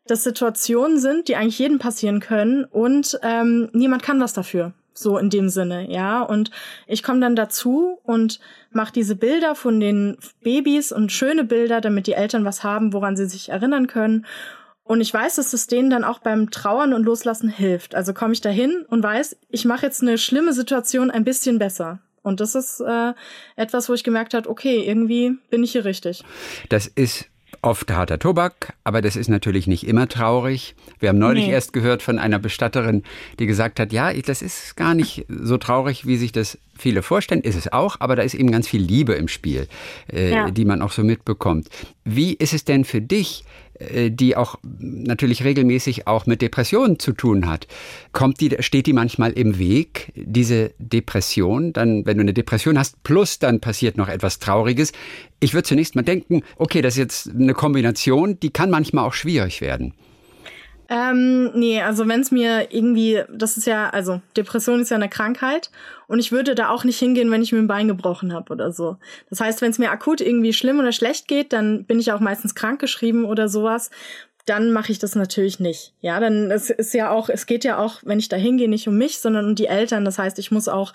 das Situationen sind, die eigentlich jedem passieren können und ähm, niemand kann was dafür. So in dem Sinne, ja. Und ich komme dann dazu und mache diese Bilder von den Babys und schöne Bilder, damit die Eltern was haben, woran sie sich erinnern können. Und ich weiß, dass es denen dann auch beim Trauern und Loslassen hilft. Also komme ich dahin und weiß, ich mache jetzt eine schlimme Situation ein bisschen besser. Und das ist äh, etwas, wo ich gemerkt habe, okay, irgendwie bin ich hier richtig. Das ist oft harter Tobak, aber das ist natürlich nicht immer traurig. Wir haben neulich nee. erst gehört von einer Bestatterin, die gesagt hat, ja, das ist gar nicht so traurig, wie sich das viele vorstellen. Ist es auch, aber da ist eben ganz viel Liebe im Spiel, äh, ja. die man auch so mitbekommt. Wie ist es denn für dich? Äh, die auch natürlich regelmäßig auch mit Depressionen zu tun hat. Kommt die, steht die manchmal im Weg, diese Depression? Dann, wenn du eine Depression hast, plus dann passiert noch etwas Trauriges. Ich würde zunächst mal denken, okay, das ist jetzt eine Kombination, die kann manchmal auch schwierig werden. Ähm, nee, also wenn es mir irgendwie, das ist ja, also Depression ist ja eine Krankheit und ich würde da auch nicht hingehen, wenn ich mir ein Bein gebrochen habe oder so. Das heißt, wenn es mir akut irgendwie schlimm oder schlecht geht, dann bin ich auch meistens krankgeschrieben oder sowas. Dann mache ich das natürlich nicht. Ja, dann es ist ja auch, es geht ja auch, wenn ich da hingehe, nicht um mich, sondern um die Eltern. Das heißt, ich muss auch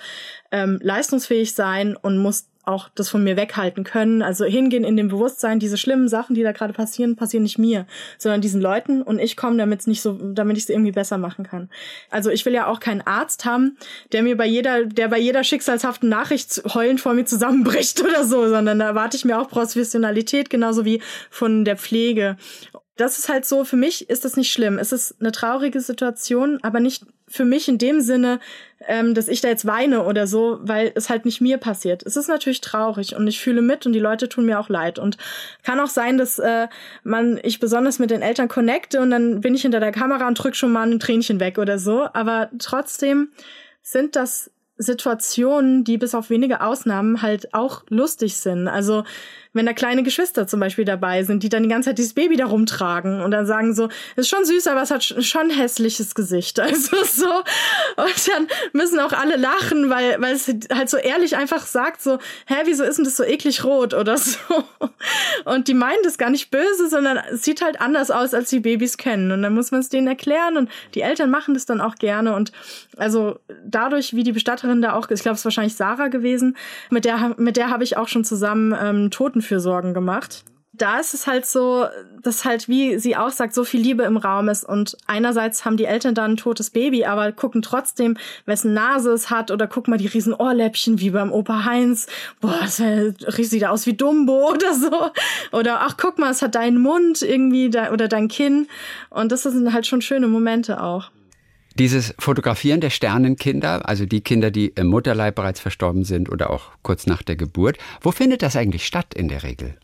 ähm, leistungsfähig sein und muss auch das von mir weghalten können. Also hingehen in dem Bewusstsein, diese schlimmen Sachen, die da gerade passieren, passieren nicht mir, sondern diesen Leuten und ich komme damit nicht so, damit ich es irgendwie besser machen kann. Also ich will ja auch keinen Arzt haben, der mir bei jeder, der bei jeder schicksalshaften Nachricht heulend vor mir zusammenbricht oder so, sondern da erwarte ich mir auch Professionalität, genauso wie von der Pflege das ist halt so, für mich ist das nicht schlimm. Es ist eine traurige Situation, aber nicht für mich in dem Sinne, ähm, dass ich da jetzt weine oder so, weil es halt nicht mir passiert. Es ist natürlich traurig und ich fühle mit und die Leute tun mir auch leid. Und kann auch sein, dass äh, man ich besonders mit den Eltern connecte und dann bin ich hinter der Kamera und drück schon mal ein Tränchen weg oder so. Aber trotzdem sind das Situationen, die bis auf wenige Ausnahmen halt auch lustig sind. Also wenn da kleine Geschwister zum Beispiel dabei sind, die dann die ganze Zeit dieses Baby da rumtragen und dann sagen so, ist schon süß, aber es hat schon hässliches Gesicht. Also so. Und dann müssen auch alle lachen, weil, weil es halt so ehrlich einfach sagt so, hä, wieso ist denn das so eklig rot oder so? Und die meinen das gar nicht böse, sondern es sieht halt anders aus, als die Babys kennen. Und dann muss man es denen erklären und die Eltern machen das dann auch gerne. Und also dadurch, wie die Bestatterin da auch, ich glaube, es ist wahrscheinlich Sarah gewesen, mit der, mit der habe ich auch schon zusammen ähm, Toten Sorgen gemacht. Da ist es halt so, dass halt, wie sie auch sagt, so viel Liebe im Raum ist. Und einerseits haben die Eltern dann ein totes Baby, aber gucken trotzdem, wessen Nase es hat. Oder guck mal die riesen Ohrläppchen, wie beim Opa Heinz. Boah, das sieht aus wie Dumbo oder so. Oder ach, guck mal, es hat deinen Mund irgendwie oder dein Kinn. Und das sind halt schon schöne Momente auch. Dieses Fotografieren der Sternenkinder, also die Kinder, die im Mutterleib bereits verstorben sind oder auch kurz nach der Geburt, wo findet das eigentlich statt in der Regel?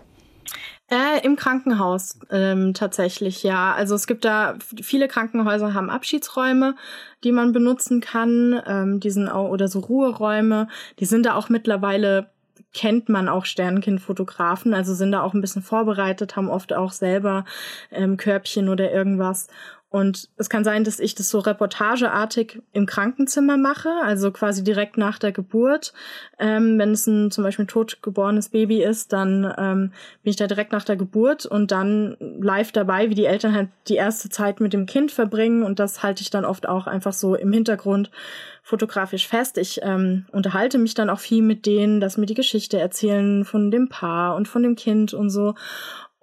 Äh, Im Krankenhaus ähm, tatsächlich, ja. Also es gibt da viele Krankenhäuser haben Abschiedsräume, die man benutzen kann. Ähm, die oder so Ruheräume. Die sind da auch mittlerweile kennt man auch Sternenkindfotografen, also sind da auch ein bisschen vorbereitet, haben oft auch selber ähm, Körbchen oder irgendwas. Und es kann sein, dass ich das so reportageartig im Krankenzimmer mache, also quasi direkt nach der Geburt. Ähm, wenn es ein zum Beispiel ein totgeborenes Baby ist, dann ähm, bin ich da direkt nach der Geburt und dann live dabei, wie die Eltern halt die erste Zeit mit dem Kind verbringen. Und das halte ich dann oft auch einfach so im Hintergrund fotografisch fest. Ich ähm, unterhalte mich dann auch viel mit denen, dass mir die Geschichte erzählen von dem Paar und von dem Kind und so.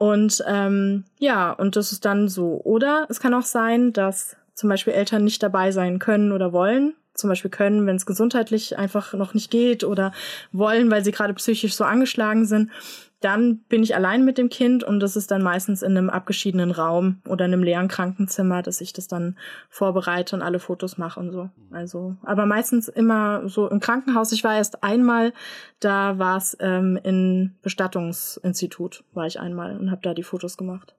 Und ähm, ja, und das ist dann so. Oder es kann auch sein, dass zum Beispiel Eltern nicht dabei sein können oder wollen. Zum Beispiel können, wenn es gesundheitlich einfach noch nicht geht oder wollen, weil sie gerade psychisch so angeschlagen sind dann bin ich allein mit dem Kind und das ist dann meistens in einem abgeschiedenen Raum oder in einem leeren Krankenzimmer, dass ich das dann vorbereite und alle Fotos mache und so. Also, aber meistens immer so im Krankenhaus. Ich war erst einmal, da war es ähm, in Bestattungsinstitut, war ich einmal und habe da die Fotos gemacht.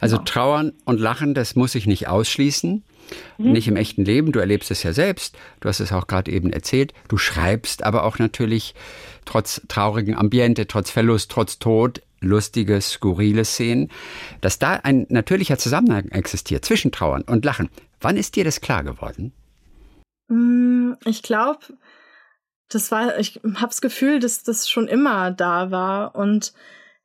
Also genau. trauern und lachen, das muss ich nicht ausschließen. Mhm. Nicht im echten Leben, du erlebst es ja selbst, du hast es auch gerade eben erzählt, du schreibst aber auch natürlich trotz traurigen Ambiente, trotz Verlust, trotz Tod, lustige, skurrile Szenen, dass da ein natürlicher Zusammenhang existiert zwischen Trauern und Lachen. Wann ist dir das klar geworden? Mm, ich glaube, das war, ich habe das Gefühl, dass das schon immer da war und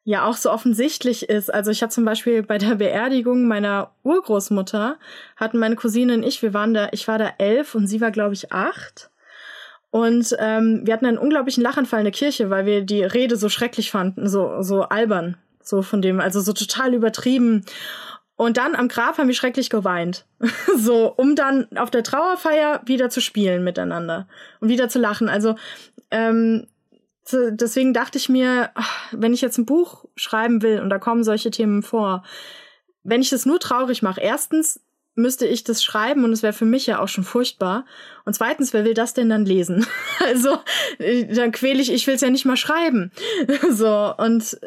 ja auch so offensichtlich ist. Also ich habe zum Beispiel bei der Beerdigung meiner Urgroßmutter hatten meine Cousine und ich, wir waren da, ich war da elf und sie war glaube ich acht. Und ähm, wir hatten einen unglaublichen Lachanfall in der Kirche, weil wir die Rede so schrecklich fanden, so so albern, so von dem, also so total übertrieben. Und dann am Grab haben wir schrecklich geweint. so, um dann auf der Trauerfeier wieder zu spielen miteinander und wieder zu lachen. Also ähm, deswegen dachte ich mir, wenn ich jetzt ein Buch schreiben will und da kommen solche Themen vor, wenn ich das nur traurig mache, erstens müsste ich das schreiben und es wäre für mich ja auch schon furchtbar. Und zweitens, wer will das denn dann lesen? also, äh, dann quäle ich, ich will es ja nicht mal schreiben. so, und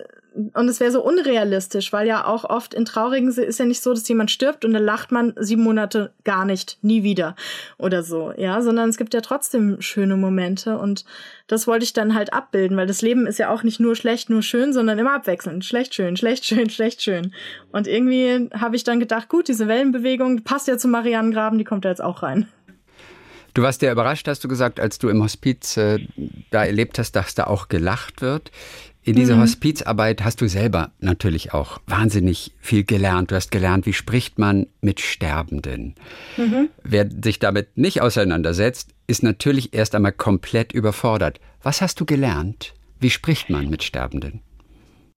und es wäre so unrealistisch, weil ja auch oft in traurigen ist ja nicht so, dass jemand stirbt und dann lacht man sieben Monate gar nicht, nie wieder oder so, ja, sondern es gibt ja trotzdem schöne Momente und das wollte ich dann halt abbilden, weil das Leben ist ja auch nicht nur schlecht, nur schön, sondern immer abwechselnd, schlecht, schön, schlecht, schön, schlecht, schön. Und irgendwie habe ich dann gedacht, gut, diese Wellenbewegung passt ja zu Marianengraben, die kommt da jetzt auch rein. Du warst ja überrascht, hast du gesagt, als du im Hospiz äh, da erlebt hast, dass da auch gelacht wird. In dieser mhm. Hospizarbeit hast du selber natürlich auch wahnsinnig viel gelernt. Du hast gelernt, wie spricht man mit Sterbenden. Mhm. Wer sich damit nicht auseinandersetzt, ist natürlich erst einmal komplett überfordert. Was hast du gelernt? Wie spricht man mit Sterbenden?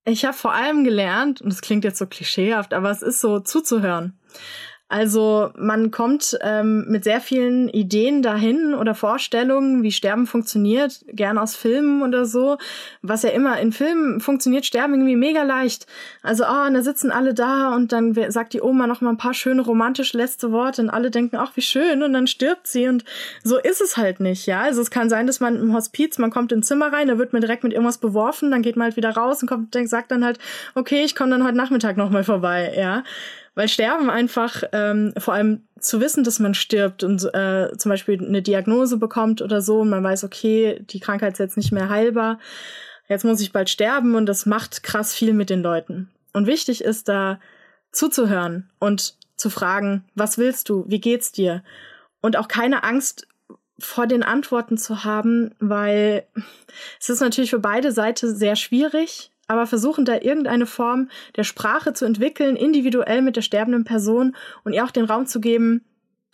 Ich habe vor allem gelernt, und es klingt jetzt so klischeehaft, aber es ist so zuzuhören. Also man kommt ähm, mit sehr vielen Ideen dahin oder Vorstellungen, wie Sterben funktioniert, gern aus Filmen oder so. Was ja immer in Filmen funktioniert Sterben irgendwie mega leicht. Also, ah, oh, und da sitzen alle da und dann sagt die Oma noch mal ein paar schöne romantische letzte Worte und alle denken, ach, wie schön und dann stirbt sie und so ist es halt nicht, ja. Also es kann sein, dass man im Hospiz, man kommt ins Zimmer rein, da wird man direkt mit irgendwas beworfen, dann geht man halt wieder raus und kommt, sagt dann halt, okay, ich komme dann heute Nachmittag noch mal vorbei, ja. Weil Sterben einfach, ähm, vor allem zu wissen, dass man stirbt und äh, zum Beispiel eine Diagnose bekommt oder so und man weiß, okay, die Krankheit ist jetzt nicht mehr heilbar, jetzt muss ich bald sterben und das macht krass viel mit den Leuten. Und wichtig ist da zuzuhören und zu fragen, was willst du, wie geht's dir? Und auch keine Angst vor den Antworten zu haben, weil es ist natürlich für beide Seiten sehr schwierig, aber versuchen da irgendeine Form der Sprache zu entwickeln, individuell mit der sterbenden Person und ihr auch den Raum zu geben,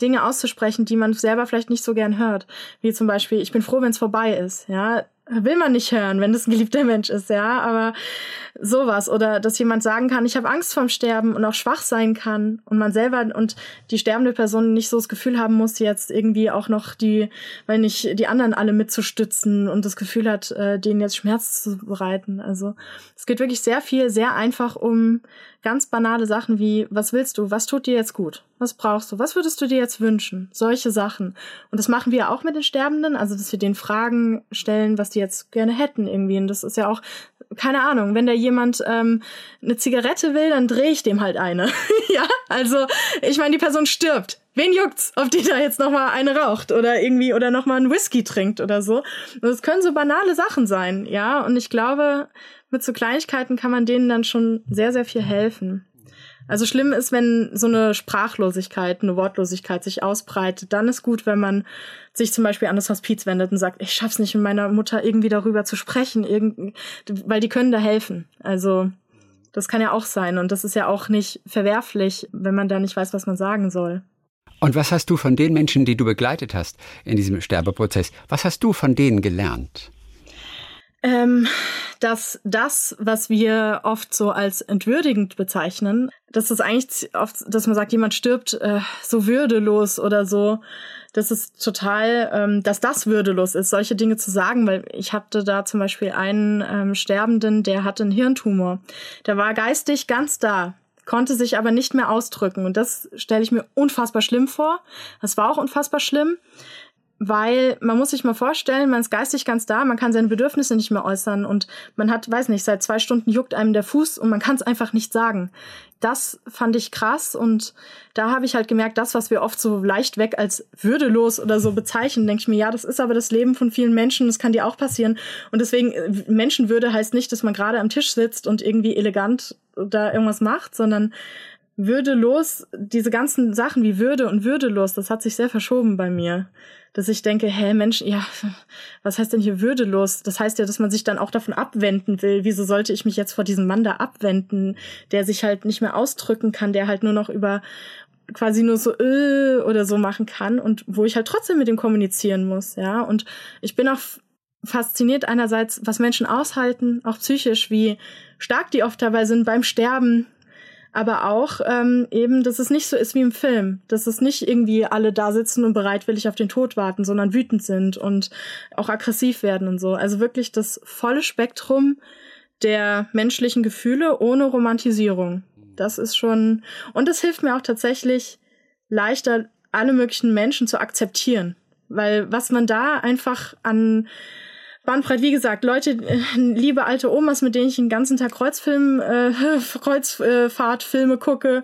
Dinge auszusprechen, die man selber vielleicht nicht so gern hört. Wie zum Beispiel, ich bin froh, wenn es vorbei ist. Ja, will man nicht hören, wenn das ein geliebter Mensch ist, ja, aber sowas. Oder dass jemand sagen kann, ich habe Angst vorm Sterben und auch schwach sein kann und man selber und die sterbende Person nicht so das Gefühl haben muss, jetzt irgendwie auch noch die, weil nicht die anderen alle mitzustützen und das Gefühl hat, äh, denen jetzt Schmerz zu bereiten. Also es geht wirklich sehr viel, sehr einfach um ganz banale Sachen wie, was willst du, was tut dir jetzt gut, was brauchst du, was würdest du dir jetzt wünschen, solche Sachen. Und das machen wir auch mit den Sterbenden, also dass wir den Fragen stellen, was die jetzt gerne hätten irgendwie. Und das ist ja auch, keine Ahnung, wenn da jemand ähm, eine Zigarette will, dann drehe ich dem halt eine. ja, also ich meine, die Person stirbt. Wen juckt's, ob die da jetzt noch mal eine raucht oder irgendwie oder noch mal einen Whisky trinkt oder so? Und das können so banale Sachen sein, ja. Und ich glaube, mit so Kleinigkeiten kann man denen dann schon sehr, sehr viel helfen. Also schlimm ist, wenn so eine Sprachlosigkeit, eine Wortlosigkeit sich ausbreitet. Dann ist gut, wenn man sich zum Beispiel an das Hospiz wendet und sagt, ich schaff's nicht mit meiner Mutter irgendwie darüber zu sprechen, weil die können da helfen. Also das kann ja auch sein und das ist ja auch nicht verwerflich, wenn man da nicht weiß, was man sagen soll. Und was hast du von den Menschen, die du begleitet hast in diesem Sterbeprozess, was hast du von denen gelernt? Ähm, dass das, was wir oft so als entwürdigend bezeichnen, dass es eigentlich oft, dass man sagt, jemand stirbt äh, so würdelos oder so, das ist total, ähm, dass das würdelos ist, solche Dinge zu sagen, weil ich hatte da zum Beispiel einen ähm, Sterbenden, der hatte einen Hirntumor. Der war geistig ganz da, konnte sich aber nicht mehr ausdrücken. Und das stelle ich mir unfassbar schlimm vor. Das war auch unfassbar schlimm weil man muss sich mal vorstellen, man ist geistig ganz da, man kann seine Bedürfnisse nicht mehr äußern und man hat, weiß nicht, seit zwei Stunden juckt einem der Fuß und man kann es einfach nicht sagen. Das fand ich krass und da habe ich halt gemerkt, das, was wir oft so leicht weg als würdelos oder so bezeichnen, denke ich mir, ja, das ist aber das Leben von vielen Menschen, das kann dir auch passieren. Und deswegen, äh, Menschenwürde heißt nicht, dass man gerade am Tisch sitzt und irgendwie elegant da irgendwas macht, sondern würdelos, diese ganzen Sachen wie Würde und würdelos, das hat sich sehr verschoben bei mir dass ich denke, hä, Mensch, ja, was heißt denn hier würdelos? Das heißt ja, dass man sich dann auch davon abwenden will. Wieso sollte ich mich jetzt vor diesem Mann da abwenden, der sich halt nicht mehr ausdrücken kann, der halt nur noch über quasi nur so äh, oder so machen kann und wo ich halt trotzdem mit ihm kommunizieren muss, ja. Und ich bin auch fasziniert einerseits, was Menschen aushalten, auch psychisch, wie stark die oft dabei sind beim Sterben, aber auch ähm, eben, dass es nicht so ist wie im Film, dass es nicht irgendwie alle da sitzen und bereitwillig auf den Tod warten, sondern wütend sind und auch aggressiv werden und so. Also wirklich das volle Spektrum der menschlichen Gefühle ohne Romantisierung. Das ist schon und es hilft mir auch tatsächlich leichter alle möglichen Menschen zu akzeptieren, weil was man da einfach an Bandbreit, wie gesagt, Leute, äh, liebe alte Omas, mit denen ich den ganzen Tag Kreuzfilm, äh, Kreuzfahrtfilme gucke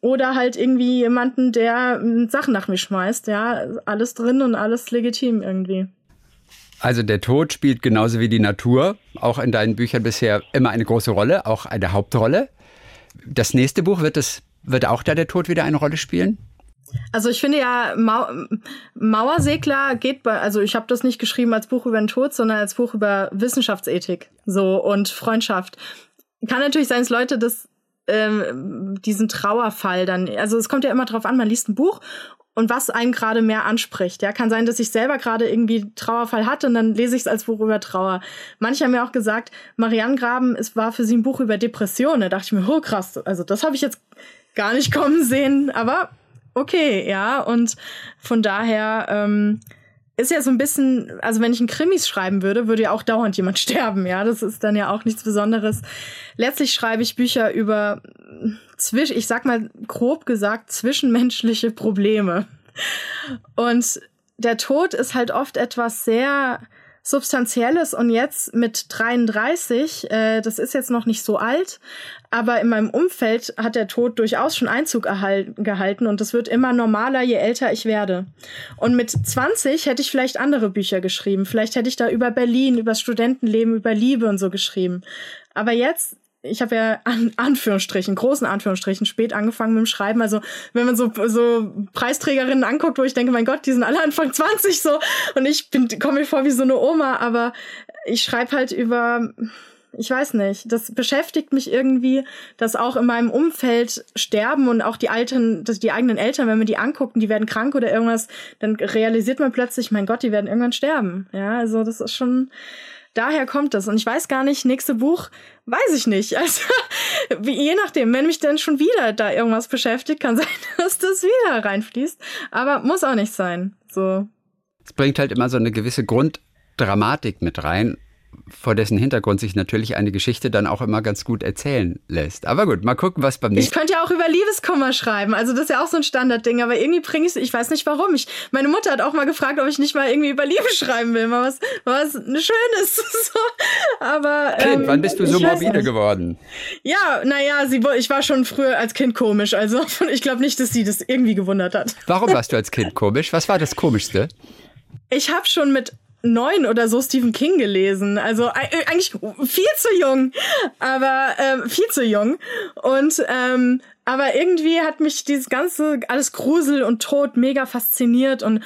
oder halt irgendwie jemanden, der äh, Sachen nach mir schmeißt, ja, alles drin und alles legitim irgendwie. Also der Tod spielt genauso wie die Natur auch in deinen Büchern bisher immer eine große Rolle, auch eine Hauptrolle. Das nächste Buch wird es wird auch da der Tod wieder eine Rolle spielen? Also ich finde ja, Mau Mauersegler geht bei, also ich habe das nicht geschrieben als Buch über den Tod, sondern als Buch über Wissenschaftsethik so und Freundschaft. Kann natürlich sein, dass Leute das ähm, diesen Trauerfall dann. Also es kommt ja immer drauf an, man liest ein Buch und was einen gerade mehr anspricht. Ja, kann sein, dass ich selber gerade irgendwie Trauerfall hatte und dann lese ich es als Buch über Trauer. Manche haben mir auch gesagt, Marianne Graben, es war für sie ein Buch über Depressionen. Da dachte ich mir, oh krass, also das habe ich jetzt gar nicht kommen sehen, aber okay, ja. Und von daher ähm, ist ja so ein bisschen, also wenn ich einen Krimis schreiben würde, würde ja auch dauernd jemand sterben, ja. Das ist dann ja auch nichts Besonderes. Letztlich schreibe ich Bücher über zwisch, ich sag mal grob gesagt, zwischenmenschliche Probleme. Und der Tod ist halt oft etwas sehr Substanzielles und jetzt mit 33, äh, das ist jetzt noch nicht so alt, aber in meinem Umfeld hat der Tod durchaus schon Einzug gehalten und es wird immer normaler, je älter ich werde. Und mit 20 hätte ich vielleicht andere Bücher geschrieben. Vielleicht hätte ich da über Berlin, über das Studentenleben, über Liebe und so geschrieben. Aber jetzt ich habe ja an Anführungsstrichen, großen Anführungsstrichen, spät angefangen mit dem Schreiben. Also wenn man so, so Preisträgerinnen anguckt, wo ich denke, mein Gott, die sind alle Anfang 20 so und ich komme mir vor wie so eine Oma, aber ich schreibe halt über ich weiß nicht, das beschäftigt mich irgendwie, dass auch in meinem Umfeld sterben und auch die alten, dass die eigenen Eltern, wenn man die anguckt und die werden krank oder irgendwas, dann realisiert man plötzlich, mein Gott, die werden irgendwann sterben. Ja, also das ist schon daher kommt das. Und ich weiß gar nicht, nächste Buch, weiß ich nicht. Also, je nachdem, wenn mich dann schon wieder da irgendwas beschäftigt, kann sein, dass das wieder reinfließt. Aber muss auch nicht sein. So. Es bringt halt immer so eine gewisse Grunddramatik mit rein vor dessen Hintergrund sich natürlich eine Geschichte dann auch immer ganz gut erzählen lässt. Aber gut, mal gucken, was beim nächsten. Ich könnte ja auch über Liebeskummer schreiben. Also das ist ja auch so ein Standardding. Aber irgendwie bringe ich ich weiß nicht warum. Ich, meine Mutter hat auch mal gefragt, ob ich nicht mal irgendwie über Liebe schreiben will. Mal was, was Schönes. so. Aber. Kind, ähm, wann bist du so morbide geworden? Ja, naja, sie, ich war schon früher als Kind komisch. Also ich glaube nicht, dass sie das irgendwie gewundert hat. Warum warst du als Kind komisch? Was war das Komischste? Ich habe schon mit neun oder so Stephen King gelesen. Also äh, eigentlich viel zu jung, aber ähm, viel zu jung. Und ähm, aber irgendwie hat mich dieses ganze alles Grusel und Tod mega fasziniert und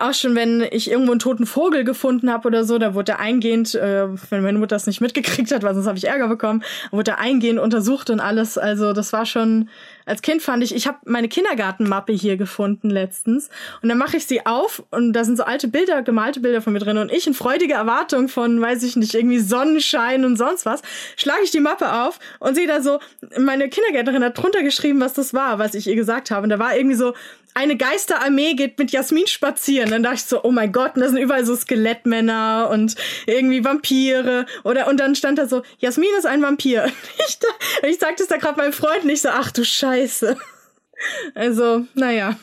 auch schon wenn ich irgendwo einen toten Vogel gefunden habe oder so, da wurde eingehend, äh, wenn meine Mutter das nicht mitgekriegt hat, weil sonst habe ich Ärger bekommen, wurde eingehend untersucht und alles. Also das war schon als Kind fand ich, ich habe meine Kindergartenmappe hier gefunden letztens und dann mache ich sie auf und da sind so alte Bilder, gemalte Bilder von mir drin und ich in freudiger Erwartung von, weiß ich nicht, irgendwie Sonnenschein und sonst was, schlage ich die Mappe auf und sehe da so, meine Kindergärtnerin hat drunter geschrieben, was das war, was ich ihr gesagt habe und da war irgendwie so eine Geisterarmee geht mit Jasmin spazieren. Dann dachte ich so, oh mein Gott, und da sind überall so Skelettmänner und irgendwie Vampire. Oder und dann stand da so, Jasmin ist ein Vampir. Ich, ich sagte es da gerade meinem Freund nicht so, ach du Scheiße. Also, naja.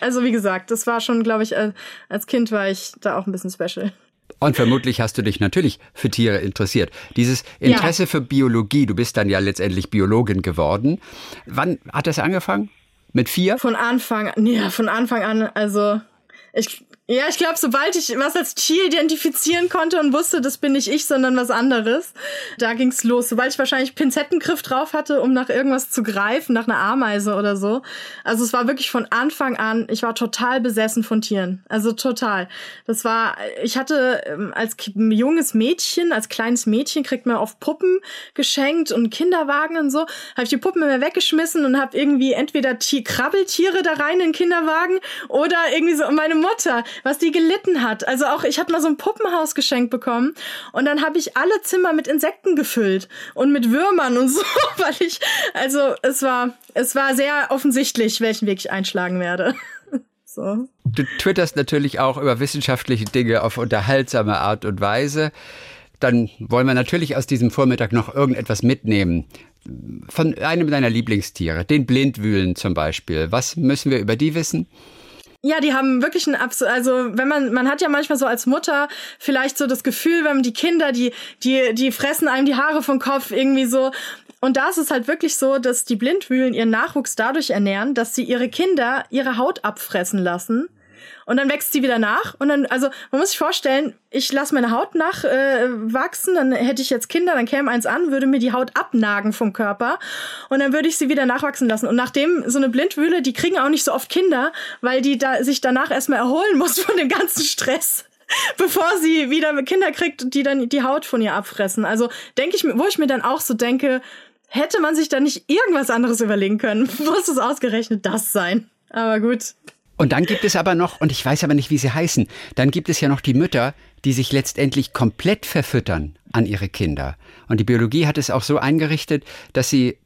Also wie gesagt, das war schon, glaube ich, als Kind war ich da auch ein bisschen special. Und vermutlich hast du dich natürlich für Tiere interessiert. Dieses Interesse ja. für Biologie, du bist dann ja letztendlich Biologin geworden. Wann hat das angefangen? Mit vier? Von Anfang an, ja, von Anfang an. Also ich ja, ich glaube, sobald ich was als Tier identifizieren konnte und wusste, das bin nicht ich, sondern was anderes, da ging's los. Sobald ich wahrscheinlich Pinzettengriff drauf hatte, um nach irgendwas zu greifen, nach einer Ameise oder so. Also es war wirklich von Anfang an, ich war total besessen von Tieren. Also total. Das war, ich hatte ähm, als junges Mädchen, als kleines Mädchen, kriegt man oft Puppen geschenkt und Kinderwagen und so. Habe ich die Puppen immer weggeschmissen und habe irgendwie entweder Tier Krabbeltiere da rein in den Kinderwagen oder irgendwie so meine Mutter was die gelitten hat. Also auch, ich habe mal so ein Puppenhaus geschenkt bekommen und dann habe ich alle Zimmer mit Insekten gefüllt und mit Würmern und so, weil ich, also es war, es war sehr offensichtlich, welchen Weg ich einschlagen werde. So. Du twitterst natürlich auch über wissenschaftliche Dinge auf unterhaltsame Art und Weise. Dann wollen wir natürlich aus diesem Vormittag noch irgendetwas mitnehmen. Von einem deiner Lieblingstiere, den Blindwühlen zum Beispiel. Was müssen wir über die wissen? Ja, die haben wirklich ein Abs also wenn man man hat ja manchmal so als Mutter vielleicht so das Gefühl, wenn die Kinder, die die die fressen einem die Haare vom Kopf irgendwie so. Und da ist es halt wirklich so, dass die Blindwühlen ihren Nachwuchs dadurch ernähren, dass sie ihre Kinder ihre Haut abfressen lassen und dann wächst sie wieder nach. Und dann, also man muss sich vorstellen, ich lasse meine Haut nachwachsen, äh, dann hätte ich jetzt Kinder, dann käme eins an, würde mir die Haut abnagen vom Körper und dann würde ich sie wieder nachwachsen lassen. Und nachdem so eine Blindwühle, die kriegen auch nicht so oft Kinder, weil die da sich danach erstmal erholen muss von dem ganzen Stress bevor sie wieder Kinder kriegt, die dann die Haut von ihr abfressen. Also denke ich wo ich mir dann auch so denke, hätte man sich da nicht irgendwas anderes überlegen können? Muss es ausgerechnet das sein? Aber gut. Und dann gibt es aber noch, und ich weiß aber nicht, wie sie heißen, dann gibt es ja noch die Mütter, die sich letztendlich komplett verfüttern an ihre Kinder. Und die Biologie hat es auch so eingerichtet, dass sie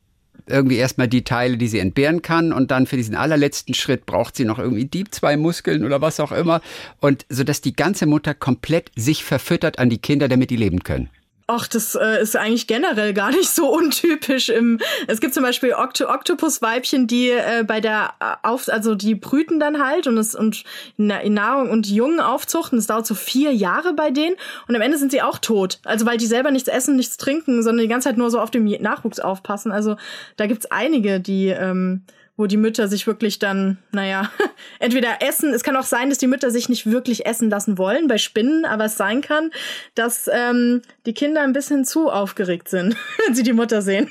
irgendwie erstmal die Teile, die sie entbehren kann und dann für diesen allerletzten Schritt braucht sie noch irgendwie die zwei Muskeln oder was auch immer und so dass die ganze Mutter komplett sich verfüttert an die Kinder, damit die leben können. Ach, das äh, ist eigentlich generell gar nicht so untypisch. Im, es gibt zum Beispiel Okt Oktopusweibchen, die äh, bei der äh, auf, also die brüten dann halt und es und Nahrung und Jungen aufzuchten. Das dauert so vier Jahre bei denen und am Ende sind sie auch tot. Also weil die selber nichts essen, nichts trinken, sondern die ganze Zeit nur so auf den Nachwuchs aufpassen. Also da gibt's einige, die ähm, wo die Mütter sich wirklich dann, naja, entweder essen, es kann auch sein, dass die Mütter sich nicht wirklich essen lassen wollen bei Spinnen, aber es sein kann, dass ähm, die Kinder ein bisschen zu aufgeregt sind, wenn sie die Mutter sehen.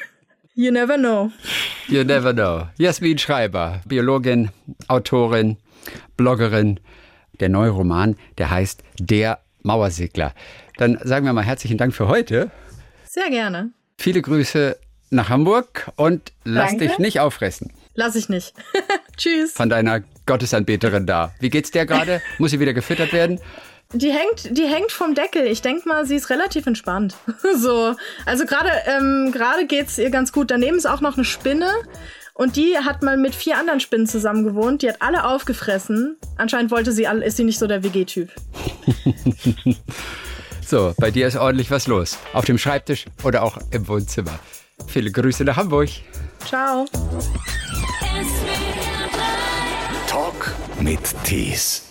You never know. You never know. Jasmin Schreiber, Biologin, Autorin, Bloggerin. Der neue Roman, der heißt Der Mauersegler. Dann sagen wir mal herzlichen Dank für heute. Sehr gerne. Viele Grüße nach Hamburg und lass Danke. dich nicht auffressen. Lass ich nicht. Tschüss. Von deiner Gottesanbeterin da. Wie geht's der gerade? Muss sie wieder gefüttert werden? Die hängt, die hängt vom Deckel. Ich denke mal, sie ist relativ entspannt. so, also gerade ähm, gerade geht's ihr ganz gut. Daneben ist auch noch eine Spinne und die hat mal mit vier anderen Spinnen zusammen gewohnt. Die hat alle aufgefressen. Anscheinend wollte sie alle, ist sie nicht so der WG-Typ. so, bei dir ist ordentlich was los. Auf dem Schreibtisch oder auch im Wohnzimmer. Viele Grüße nach Hamburg. Ciao. Talk mit Tees.